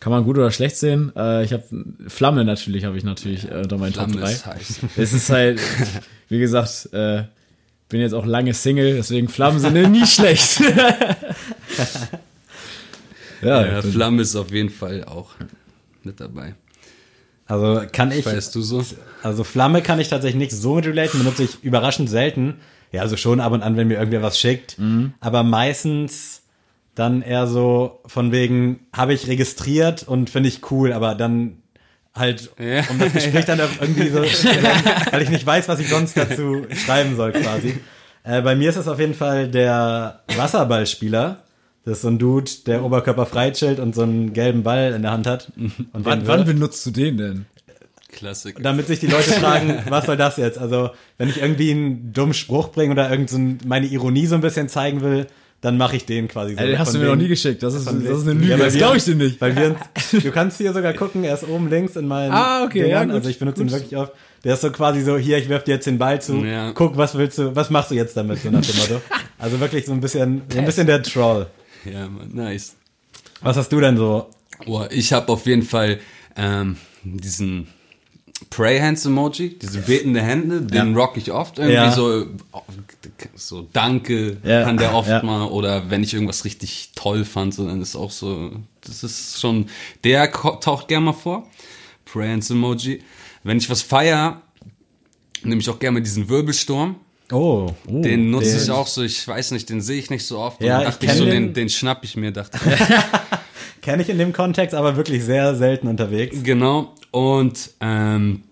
kann man gut oder schlecht sehen. Äh, ich habe Flamme natürlich, habe ich natürlich äh, unter meinen Top Flamme 3. ist heiß. *laughs* Es ist halt, wie gesagt, äh, bin jetzt auch lange Single, deswegen Flammen sind nie *laughs* schlecht. *laughs* ja, Ja, Flamme ist auf jeden Fall auch mit dabei. Also kann ich, Weißt du so? also Flamme kann ich tatsächlich nicht so mit relaten, benutze ich überraschend selten. Ja, also schon ab und an, wenn mir irgendwer was schickt. Aber meistens dann eher so von wegen, habe ich registriert und finde ich cool, aber dann halt, Ja. um das Gespräch dann irgendwie so, *laughs* weil ich nicht weiß, was ich sonst dazu schreiben soll quasi. Äh, bei mir ist es auf jeden Fall der Wasserballspieler. Das ist so ein Dude, der Oberkörper frei chillt und so einen gelben Ball in der Hand hat. Und wann, wann benutzt du den denn? Klassik. damit sich die Leute *laughs* fragen, was soll das jetzt? Also, wenn ich irgendwie einen dummen Spruch bringe oder irgend so ein, meine Ironie so ein bisschen zeigen will, dann mache ich den quasi so. Ey, den hast du mir noch nie geschickt. Das ist, das ist eine Lüge. Ja, das glaube ich dir nicht. Weil wir uns, *laughs* du kannst hier sogar gucken, er ist oben links in meinen Ah, okay, ja, gut, also ich benutze ihn gut. wirklich oft. Der ist so quasi so, hier, ich werf dir jetzt den Ball zu, Ja. guck, was willst du, was machst du jetzt damit, so nach dem Motto. *laughs* Also wirklich so ein bisschen, so ein bisschen der Troll. Ja, Mann, nice. Was hast du denn so? Boah, ich habe auf jeden Fall ähm, diesen Pray Hands Emoji, diese betende Hände, den rock ich oft. Irgendwie Ja. so, so Danke Ja, kann der oft ja. mal. Oder wenn ich irgendwas richtig toll fand, so, dann ist auch so, das ist schon, der taucht gerne mal vor. Pray Hands Emoji. Wenn ich was feier, nehme ich auch gerne mal diesen Wirbelsturm. Oh, Den nutze den- ich auch so, ich weiß nicht, den sehe ich nicht so oft. Ja, ich dachte ich so, den. den, den schnapp ich mir, dachte *laughs* kenne ich in dem Kontext, aber wirklich sehr selten unterwegs. Genau. Und ähm,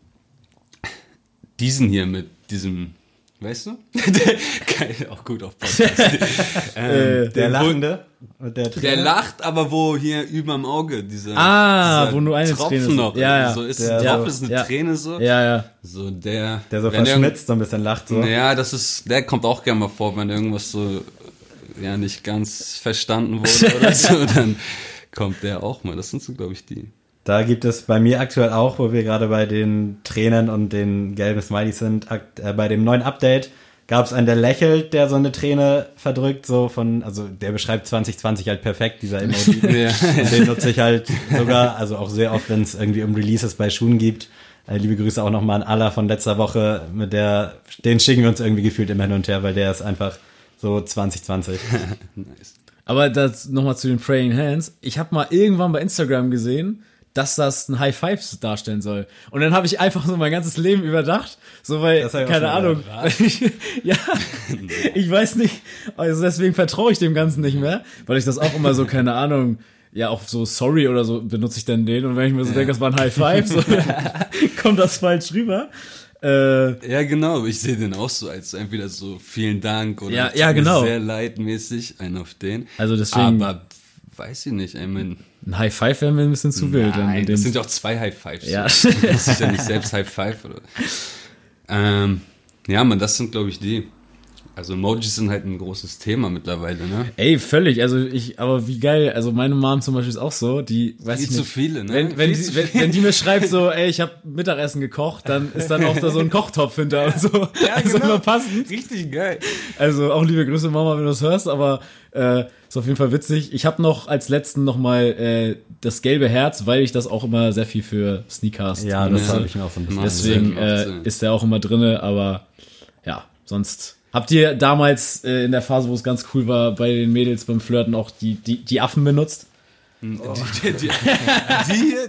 diesen hier mit diesem, weißt du? *laughs* Geil, auch gut auf Podcast. *laughs* ähm, Der wo- Lachende. Der, Der lacht, aber wo hier überm Auge dieser, Ah, dieser wo nur eine Tropfen Träne noch. ist. Ja, ja. So ist Der ein Tropfen, ist eine ja. Träne so. Ja, ja. So der, der so verschmitzt, so ein bisschen lacht so. Ja, das ist, der kommt auch gerne mal vor, wenn irgendwas so ja nicht ganz verstanden wurde oder *laughs* so, dann kommt der auch mal. Das sind so, glaube ich, die. Da gibt es bei mir aktuell auch, wo wir gerade bei den Tränen und den gelben Smileys sind, äh, bei dem neuen Update gab es einen, der lächelt, der so eine Träne verdrückt, so von, also der beschreibt 2020 halt perfekt, dieser Emoji. *laughs* Ja. Und den nutze ich halt sogar, also auch sehr oft, wenn es irgendwie um Releases bei Schuhen gibt. Äh, liebe Grüße auch nochmal an Alla von letzter Woche, mit der, den schicken wir uns irgendwie gefühlt immer hin und her, weil der ist einfach so 2020. *laughs* Nice. Aber das nochmal zu den Praying Hands. Ich habe mal irgendwann bei Instagram gesehen, dass das ein High Five darstellen soll. Und dann habe ich einfach so mein ganzes Leben überdacht, so weil keine Ahnung, *laughs* ja, *laughs* ich weiß nicht, also deswegen vertraue ich dem Ganzen nicht mehr, weil ich das auch immer so keine Ahnung, ja auch so sorry oder so benutze ich dann den und wenn ich mir so denke, das war ein High Five, so *laughs* kommt das falsch rüber. Äh, Ja, genau. Ich sehe den auch so als entweder so vielen Dank oder Ja, ja, genau. sehr leidmäßig, einen auf den. Also deswegen- Aber weiß ich nicht, ich mein, ein High Five wäre mir ein bisschen zu wild. nein, das sind ja auch zwei High Fives. Ja. So. Das ist ja nicht selbst High Five oder. Ähm, ja, man, das sind glaube ich die. Also Emojis sind halt ein großes Thema mittlerweile, ne? Ey, völlig. Also ich, aber wie geil. Also meine Mom zum Beispiel ist auch so, die weiß Viel ich nicht. zu viele, ne? Wenn, wenn, Viel die, wenn, viele. wenn die mir schreibt so, ey, ich habe Mittagessen gekocht, dann ist dann auch da so ein *laughs* Kochtopf hinter und so. Ja, *laughs* also immer passend. Richtig geil. Also auch liebe Grüße Mama, wenn du das hörst, aber äh, ist auf jeden Fall witzig. Ich habe noch als letzten noch mal äh, das gelbe Herz, weil ich das auch immer sehr viel für Sneakers Ja, das Ja. habe ich mir auch so ein bisschen. Deswegen äh, ist der auch immer drinne, aber ja, sonst. Habt ihr damals äh, in der Phase, wo es ganz cool war, bei den Mädels beim Flirten auch die, die, die Affen benutzt? Die, die, die,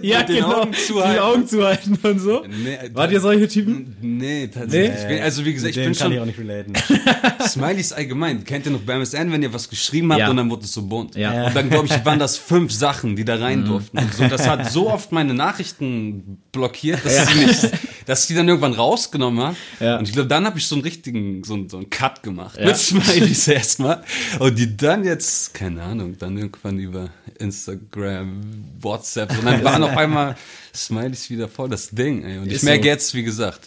die hier *laughs* mit den Augen zu genau. die Augen zuhalten und so. Nee, Wart ihr solche Typen? Nee, tatsächlich. Nee? Bin, also wie gesagt, Mit ich bin kann schon ich auch nicht relaten. *laughs* Smileys allgemein. Kennt ihr noch beim MSN, wenn ihr was geschrieben habt Ja. und dann wurde es so bunt? Ja. Und dann, glaube ich, waren das fünf Sachen, die da rein durften. Und so, das hat so oft meine Nachrichten blockiert, dass, sie nicht, dass ich die dann irgendwann rausgenommen habe. Ja. Und ich glaube, dann habe ich so einen richtigen, so, einen- so einen Cut gemacht. Mit Smileys *laughs* erstmal. Und die dann jetzt, keine Ahnung, dann irgendwann über Instagram, WhatsApp. Und dann waren auf einmal Smileys wieder voll das Ding. Ey. Und ich Ist merke so. jetzt, wie gesagt,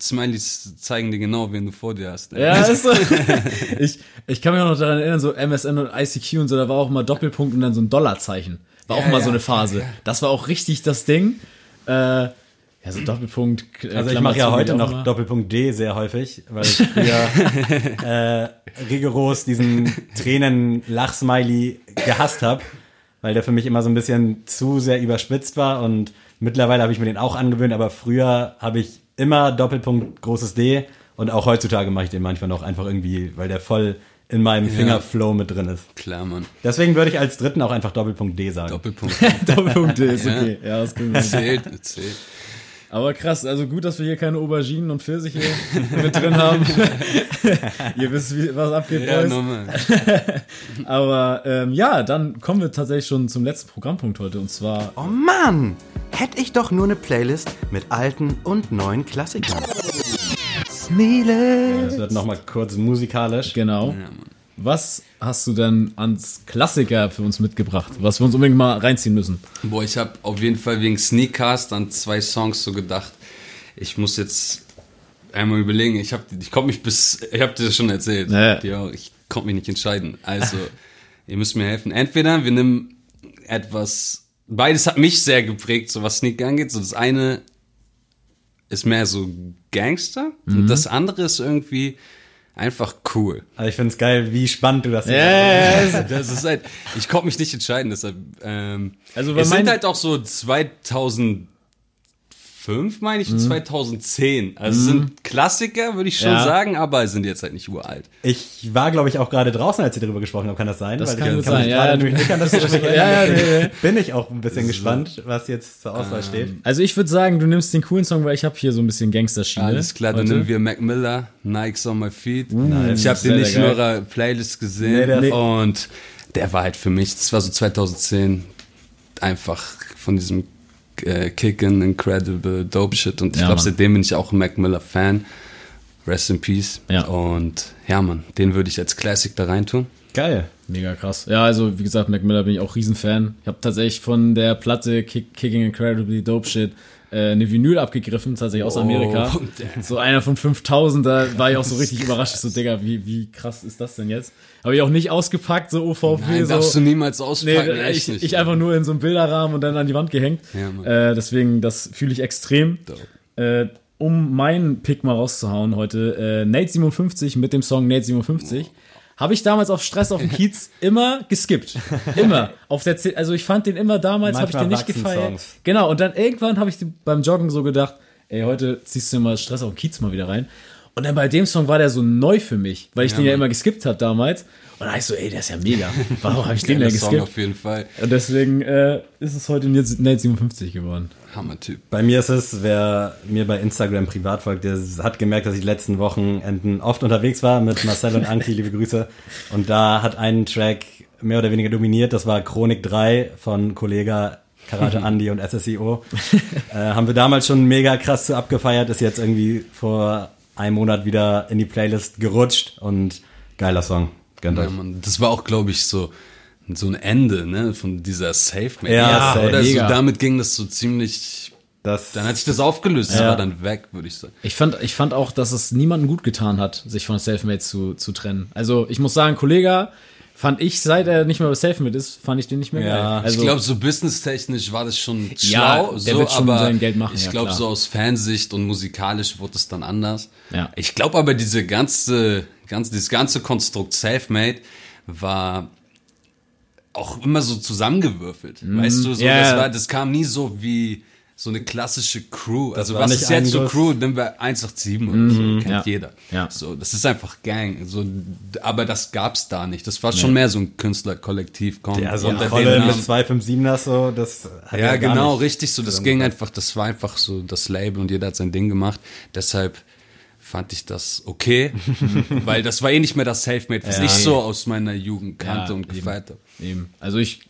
Smileys zeigen dir genau, wen du vor dir hast. ey. Ja, *laughs* ist so. ich, ich kann mich auch noch daran erinnern, so MSN und ICQ und so, da war auch mal Doppelpunkt und dann so ein Dollarzeichen. War auch Ja, mal so ja. eine Phase. Das war auch richtig das Ding. Äh, ja, so Doppelpunkt. äh, Also ich mache ja heute noch immer. Doppelpunkt D sehr häufig, weil ich früher *laughs* äh, rigoros diesen Tränen-Lachsmiley gehasst habe. weil der für mich immer so ein bisschen zu sehr überspitzt war und mittlerweile habe ich mir den auch angewöhnt, aber früher habe ich immer Doppelpunkt großes D und auch heutzutage mache ich den manchmal noch einfach irgendwie, weil der voll in meinem Fingerflow mit drin ist. Klar, Mann. Deswegen würde ich als dritten auch einfach Doppelpunkt D sagen. Doppelpunkt. *laughs* Doppelpunkt ist Ja. okay. Ja, das kriegen wir. Zählt, zählt. Aber krass, also gut, dass wir hier keine Auberginen und Pfirsiche *laughs* mit drin haben. *laughs* Ihr wisst, wie, was abgeht, Ja, Boys. *laughs* Aber ähm, ja, dann kommen wir tatsächlich schon zum letzten Programmpunkt heute und zwar Oh Mann! Hätte ich doch nur eine Playlist mit alten und neuen Klassikern. Sneele! Es wird nochmal kurz musikalisch. genau. Was hast du denn ans Klassiker für uns mitgebracht, was wir uns unbedingt mal reinziehen müssen? Boah, ich habe auf jeden Fall wegen Sneakcast an zwei Songs so gedacht. Ich muss jetzt einmal überlegen. Ich habe, ich konnte mich bis, ich habe dir das schon erzählt. Ja. Ja, ich konnte mich nicht entscheiden. Also, *laughs* ihr müsst mir helfen. Entweder wir nehmen etwas, beides hat mich sehr geprägt, so was Sneak angeht. So das eine ist mehr so Gangster und das andere ist irgendwie einfach cool. Also ich finde es geil, wie spannend du das Das ist halt, ich konnte mich nicht entscheiden, deshalb. Ähm, Also, es sind halt auch so 2005, meine ich, und 2010. Also es sind Klassiker, würde ich schon Ja. sagen, aber sind jetzt halt nicht uralt. Ich war, glaube ich, auch gerade draußen, als ihr darüber gesprochen habt. Kann das sein? Das Weil kann ich gut mich sein, ja, gerade ja, nicht an das *laughs* Ja, ja, nee, nee. Bin ich auch ein bisschen gespannt, was jetzt zur Auswahl steht. Also ich würde sagen, du nimmst den coolen Song, weil ich habe hier so ein bisschen Gangsterschiene. Alles klar, dann nehmen wir Mac Miller, Nikes on my feet. nice. ich habe den nicht in eurer Playlist Nee, gesehen der ist- und der war halt für mich, das war so 2010, einfach von diesem äh, Kickin' Incredible Dope Shit und ich Ja, glaube, seitdem bin ich auch ein Mac Miller Fan. Rest in Peace. Ja. Und ja, Mann, den würde ich als Classic da reintun. Geil. Mega krass. Ja, also wie gesagt, Mac Miller bin ich auch Riesenfan. Ich habe tatsächlich von der Platte Kick, Kicking Incredibly Dope Shit äh, eine Vinyl abgegriffen, tatsächlich aus Oh, Amerika. So einer von 5000, da war ich auch so richtig überrascht. So, Digga, wie, wie krass ist das denn jetzt? Habe ich auch nicht ausgepackt, so OVP. Nein, so. darfst du niemals Nee, auspacken, echt ich, nicht. ich einfach nur in so einem Bilderrahmen und dann an die Wand gehängt. Ja, äh, deswegen, das fühle ich extrem. Äh, um meinen Pick mal rauszuhauen heute, äh, Nate 57 mit dem Song Nate 57. Habe ich damals auf Stress auf dem *laughs* Kiez immer geskippt. Immer. Auf der C also ich fand den immer damals, habe ich den nicht gefeiert. Songs. Genau, und dann irgendwann habe ich beim Joggen so gedacht, ey, heute ziehst du mal Stress auf dem Kiez mal wieder rein. Und dann bei dem Song war der so neu für mich, weil ich den ja immer geskippt habe damals. Und da ich so, ey, der ist ja mega. *laughs* Warum habe ich den denn Song geskippt? auf jeden Fall. Und deswegen äh, ist es heute Nate 57 geworden. Hammer-Typ. Bei mir ist es, wer mir bei Instagram privat folgt, der hat gemerkt, dass ich die letzten Wochenenden oft unterwegs war mit Marcel und Anki, liebe Grüße. Und da hat ein Track mehr oder weniger dominiert, das war Chronik 3 von Kollega Karate *laughs* Andy und SSIO. äh, haben wir damals schon mega krass zu abgefeiert, ist jetzt irgendwie vor einem Monat wieder in die Playlist gerutscht und geiler Song. Gönnt Ja, euch. Mann, das war auch, glaube ich, so, so ein Ende, ne, von dieser Safe Man. Ja, safe. oder so, damit ging das so ziemlich, Das, dann hat sich das aufgelöst, das Ja. war dann weg, würde ich sagen. Ich fand, ich fand auch, dass es niemandem gut getan hat, sich von Selfmade zu, zu trennen. Also ich muss sagen, Kollege, fand ich, seit er nicht mehr bei Selfmade ist, fand ich den nicht mehr Ja. geil. Also, ich glaube, so businesstechnisch war das schon Ja, schlau, der so, schon aber sein Geld machen, ich ja, glaube, so aus Fansicht und musikalisch wurde es dann anders. Ja. Ich glaube aber, diese ganze, ganz, dieses ganze Konstrukt Selfmade war auch immer so zusammengewürfelt. Weißt du, so, Mhm. Ja. das, war, das kam nie so wie so eine klassische Crew. Also war was ist jetzt so ein Crew? Nehmen wir 187 oder so, kennt Mhm. ja. jeder. Ja. So, das ist einfach Gang. So, aber das gab's da nicht. Das war schon mehr so ein Künstlerkollektiv. Komm, ja, so Rolle Namen. mit 257er so, das hat Ja, gar genau, richtig so. Das ging einfach, das war einfach so das Label und jeder hat sein Ding gemacht. Deshalb fand ich das okay, *laughs* weil das war eh nicht mehr das Selfmade, was Ja. ich so aus meiner Jugend kannte Ja, und gefeiert habe. Eben. Also ich,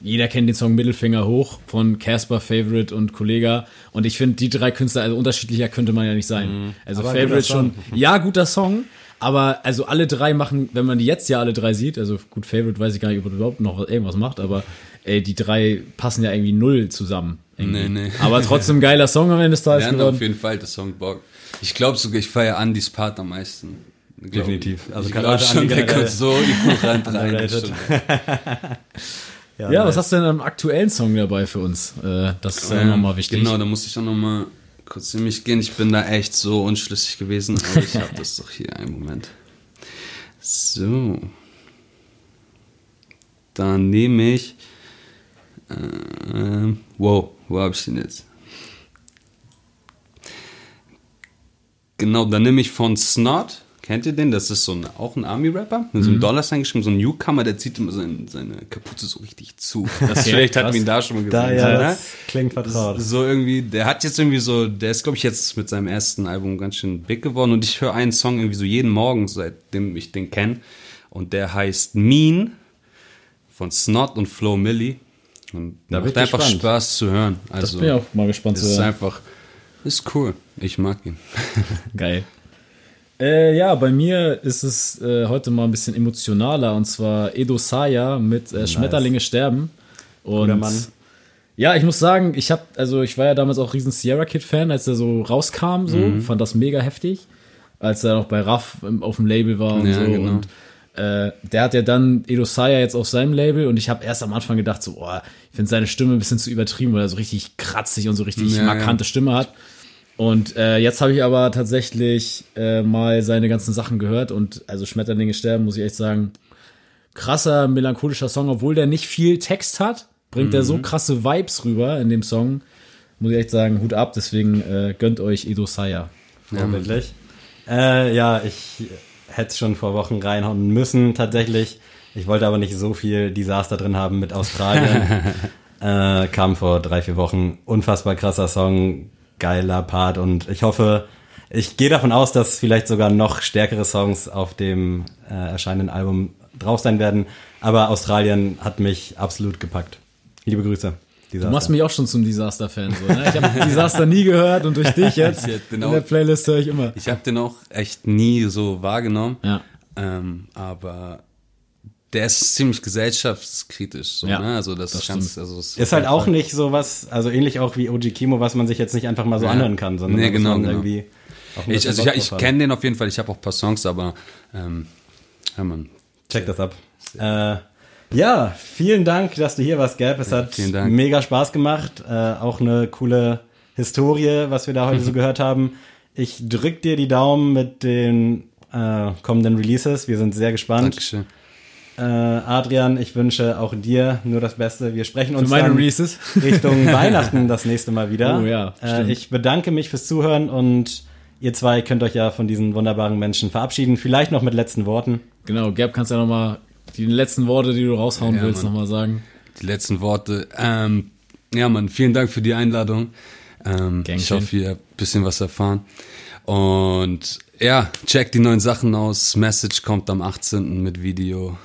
jeder kennt den Song Mittelfinger hoch von Casper, Favorite und Kollega. Und ich finde, die drei Künstler, also unterschiedlicher könnte man ja nicht sein. Also Mhm. Aber ein Favorite schon, ja, guter Song. Aber also alle drei machen, wenn man die jetzt ja alle drei sieht, also gut, Favorite weiß ich gar nicht, ob er überhaupt noch irgendwas macht, aber ey, die drei passen ja irgendwie null zusammen. irgendwie. Nee, nee. Aber trotzdem geiler Song am Ende des Tages Ja, auf jeden Fall der Song Bock. Ich glaube sogar, ich feiere Andys Part am meisten. Glaub- Definitiv. Also ich glaube schon, der kommt *laughs* so in die Kuh rein. *laughs* stimmt. Ja, was hast du denn am aktuellen Song dabei für uns? Äh, das ist ja Ähm, nochmal wichtig. Genau, da muss ich auch nochmal kurz in mich gehen. Ich bin da echt so unschlüssig gewesen, aber ich habe *laughs* das doch hier. Einen Moment. So. Dann nehme ich Ähm, wow, wo habe ich den jetzt? Genau, dann nehme ich von Snot. Kennt ihr den? Das ist so ein, auch ein Army-Rapper mit so einem Dollarsign geschrieben, so ein Newcomer, der zieht immer seine, seine Kapuze so richtig zu. *laughs* Das vielleicht hat man ihn da schon mal gesehen. Da, ja, ne? das klingt vertraut. So irgendwie, der hat jetzt irgendwie so, der ist glaube ich jetzt mit seinem ersten Album ganz schön big geworden und ich höre einen Song irgendwie so jeden Morgen, seitdem ich den kenne und der heißt Mean von Snot und Flo Milli und Da macht einfach gespannt. Spaß zu hören. Das Also bin ich auch mal gespannt zu ist hören. einfach, ist cool. Ich mag ihn. *laughs* Geil. Äh, ja, bei mir ist es äh, heute mal ein bisschen emotionaler und zwar Edo Saya mit äh, Schmetterlinge sterben. Und Guter Mann. ja, ich muss sagen, ich habe also ich war ja damals auch riesen Sierra Kid Fan, als er so rauskam, so Mhm. fand das mega heftig, als er noch bei Raff auf dem Label war und Ja, so genau. und äh, der hat ja dann Edo Saya jetzt auf seinem Label und ich habe erst am Anfang gedacht so, oh, ich finde seine Stimme ein bisschen zu übertrieben, weil er so richtig kratzig und so richtig Ja, markante Stimme hat. Und äh, jetzt habe ich aber tatsächlich äh, mal seine ganzen Sachen gehört und also Schmetterlinge sterben, muss ich echt sagen, krasser, melancholischer Song, obwohl der nicht viel Text hat, bringt er so krasse Vibes rüber in dem Song. Muss ich echt sagen, Hut ab, deswegen äh, gönnt euch Edo Saya. Vorbildlich. Äh, ja, ich hätte es schon vor Wochen reinhauen müssen, tatsächlich. Ich wollte aber nicht so viel Desaster drin haben mit Australien. *laughs* äh, kam vor drei, vier Wochen. Unfassbar krasser Song, geiler Part und ich hoffe, ich gehe davon aus, dass vielleicht sogar noch stärkere Songs auf dem äh, erscheinenden Album drauf sein werden. Aber Australien hat mich absolut gepackt. Liebe Grüße. Du machst mich auch schon zum Disaster-Fan. So, ne? Ich habe *laughs* Disaster nie gehört und durch dich *laughs* jetzt genau. in der Playlist höre ich immer. Ich habe den auch echt nie so wahrgenommen. Ja. Ähm, aber der ist ziemlich gesellschaftskritisch. So, Ja, ne? Also das, das ist ganz, also es Ist halt auch nicht so was, also ähnlich auch wie OG Kimo, was man sich jetzt nicht einfach mal so Ja. anhören kann, sondern Nee, genau, genau. irgendwie Ich, also ich, ich kenne den auf jeden Fall. Ich habe auch ein paar Songs, aber ähm, ja, man. Check das ab. Äh, ja, vielen Dank, dass du hier warst, Gab. Es hat vielen Dank. mega Spaß gemacht. Äh, auch eine coole Historie, was wir da heute *laughs* so gehört haben. Ich drück dir die Daumen mit den äh, kommenden Releases. Wir sind sehr gespannt. Dankeschön. Äh, Adrian, ich wünsche auch dir nur das Beste. Wir sprechen uns dann Releases. *laughs* Richtung *laughs* Weihnachten das nächste Mal wieder. Oh ja, äh, ich bedanke mich fürs Zuhören und ihr zwei könnt euch ja von diesen wunderbaren Menschen verabschieden. Vielleicht noch mit letzten Worten. Genau, Gab, kannst ja noch mal die letzten Worte, die du raushauen Ja, willst, Mann. noch mal sagen. Die letzten Worte. Ähm, ja, Mann, vielen Dank für die Einladung. Ähm, ich hoffe, ihr habt ein bisschen was erfahren. Und ja, checkt die neuen Sachen aus. Message kommt am 18. mit Video.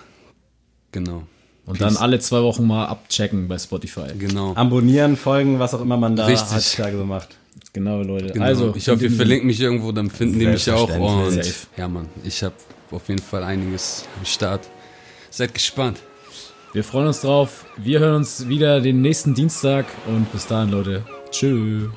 Genau. Und Peace. dann alle zwei Wochen mal abchecken bei Spotify. Genau. Abonnieren, folgen, was auch immer man da Richtig. heutzutage so macht. Genau, Leute. Genau. Also, ich hoffe, ihr verlinkt mich irgendwo, dann finden die mich auch. Und Safe. ja, Mann, ich habe auf jeden Fall einiges am Start. Seid gespannt. wir freuen uns drauf. Wir hören uns wieder den nächsten Dienstag und bis dahin, Leute. Tschüss.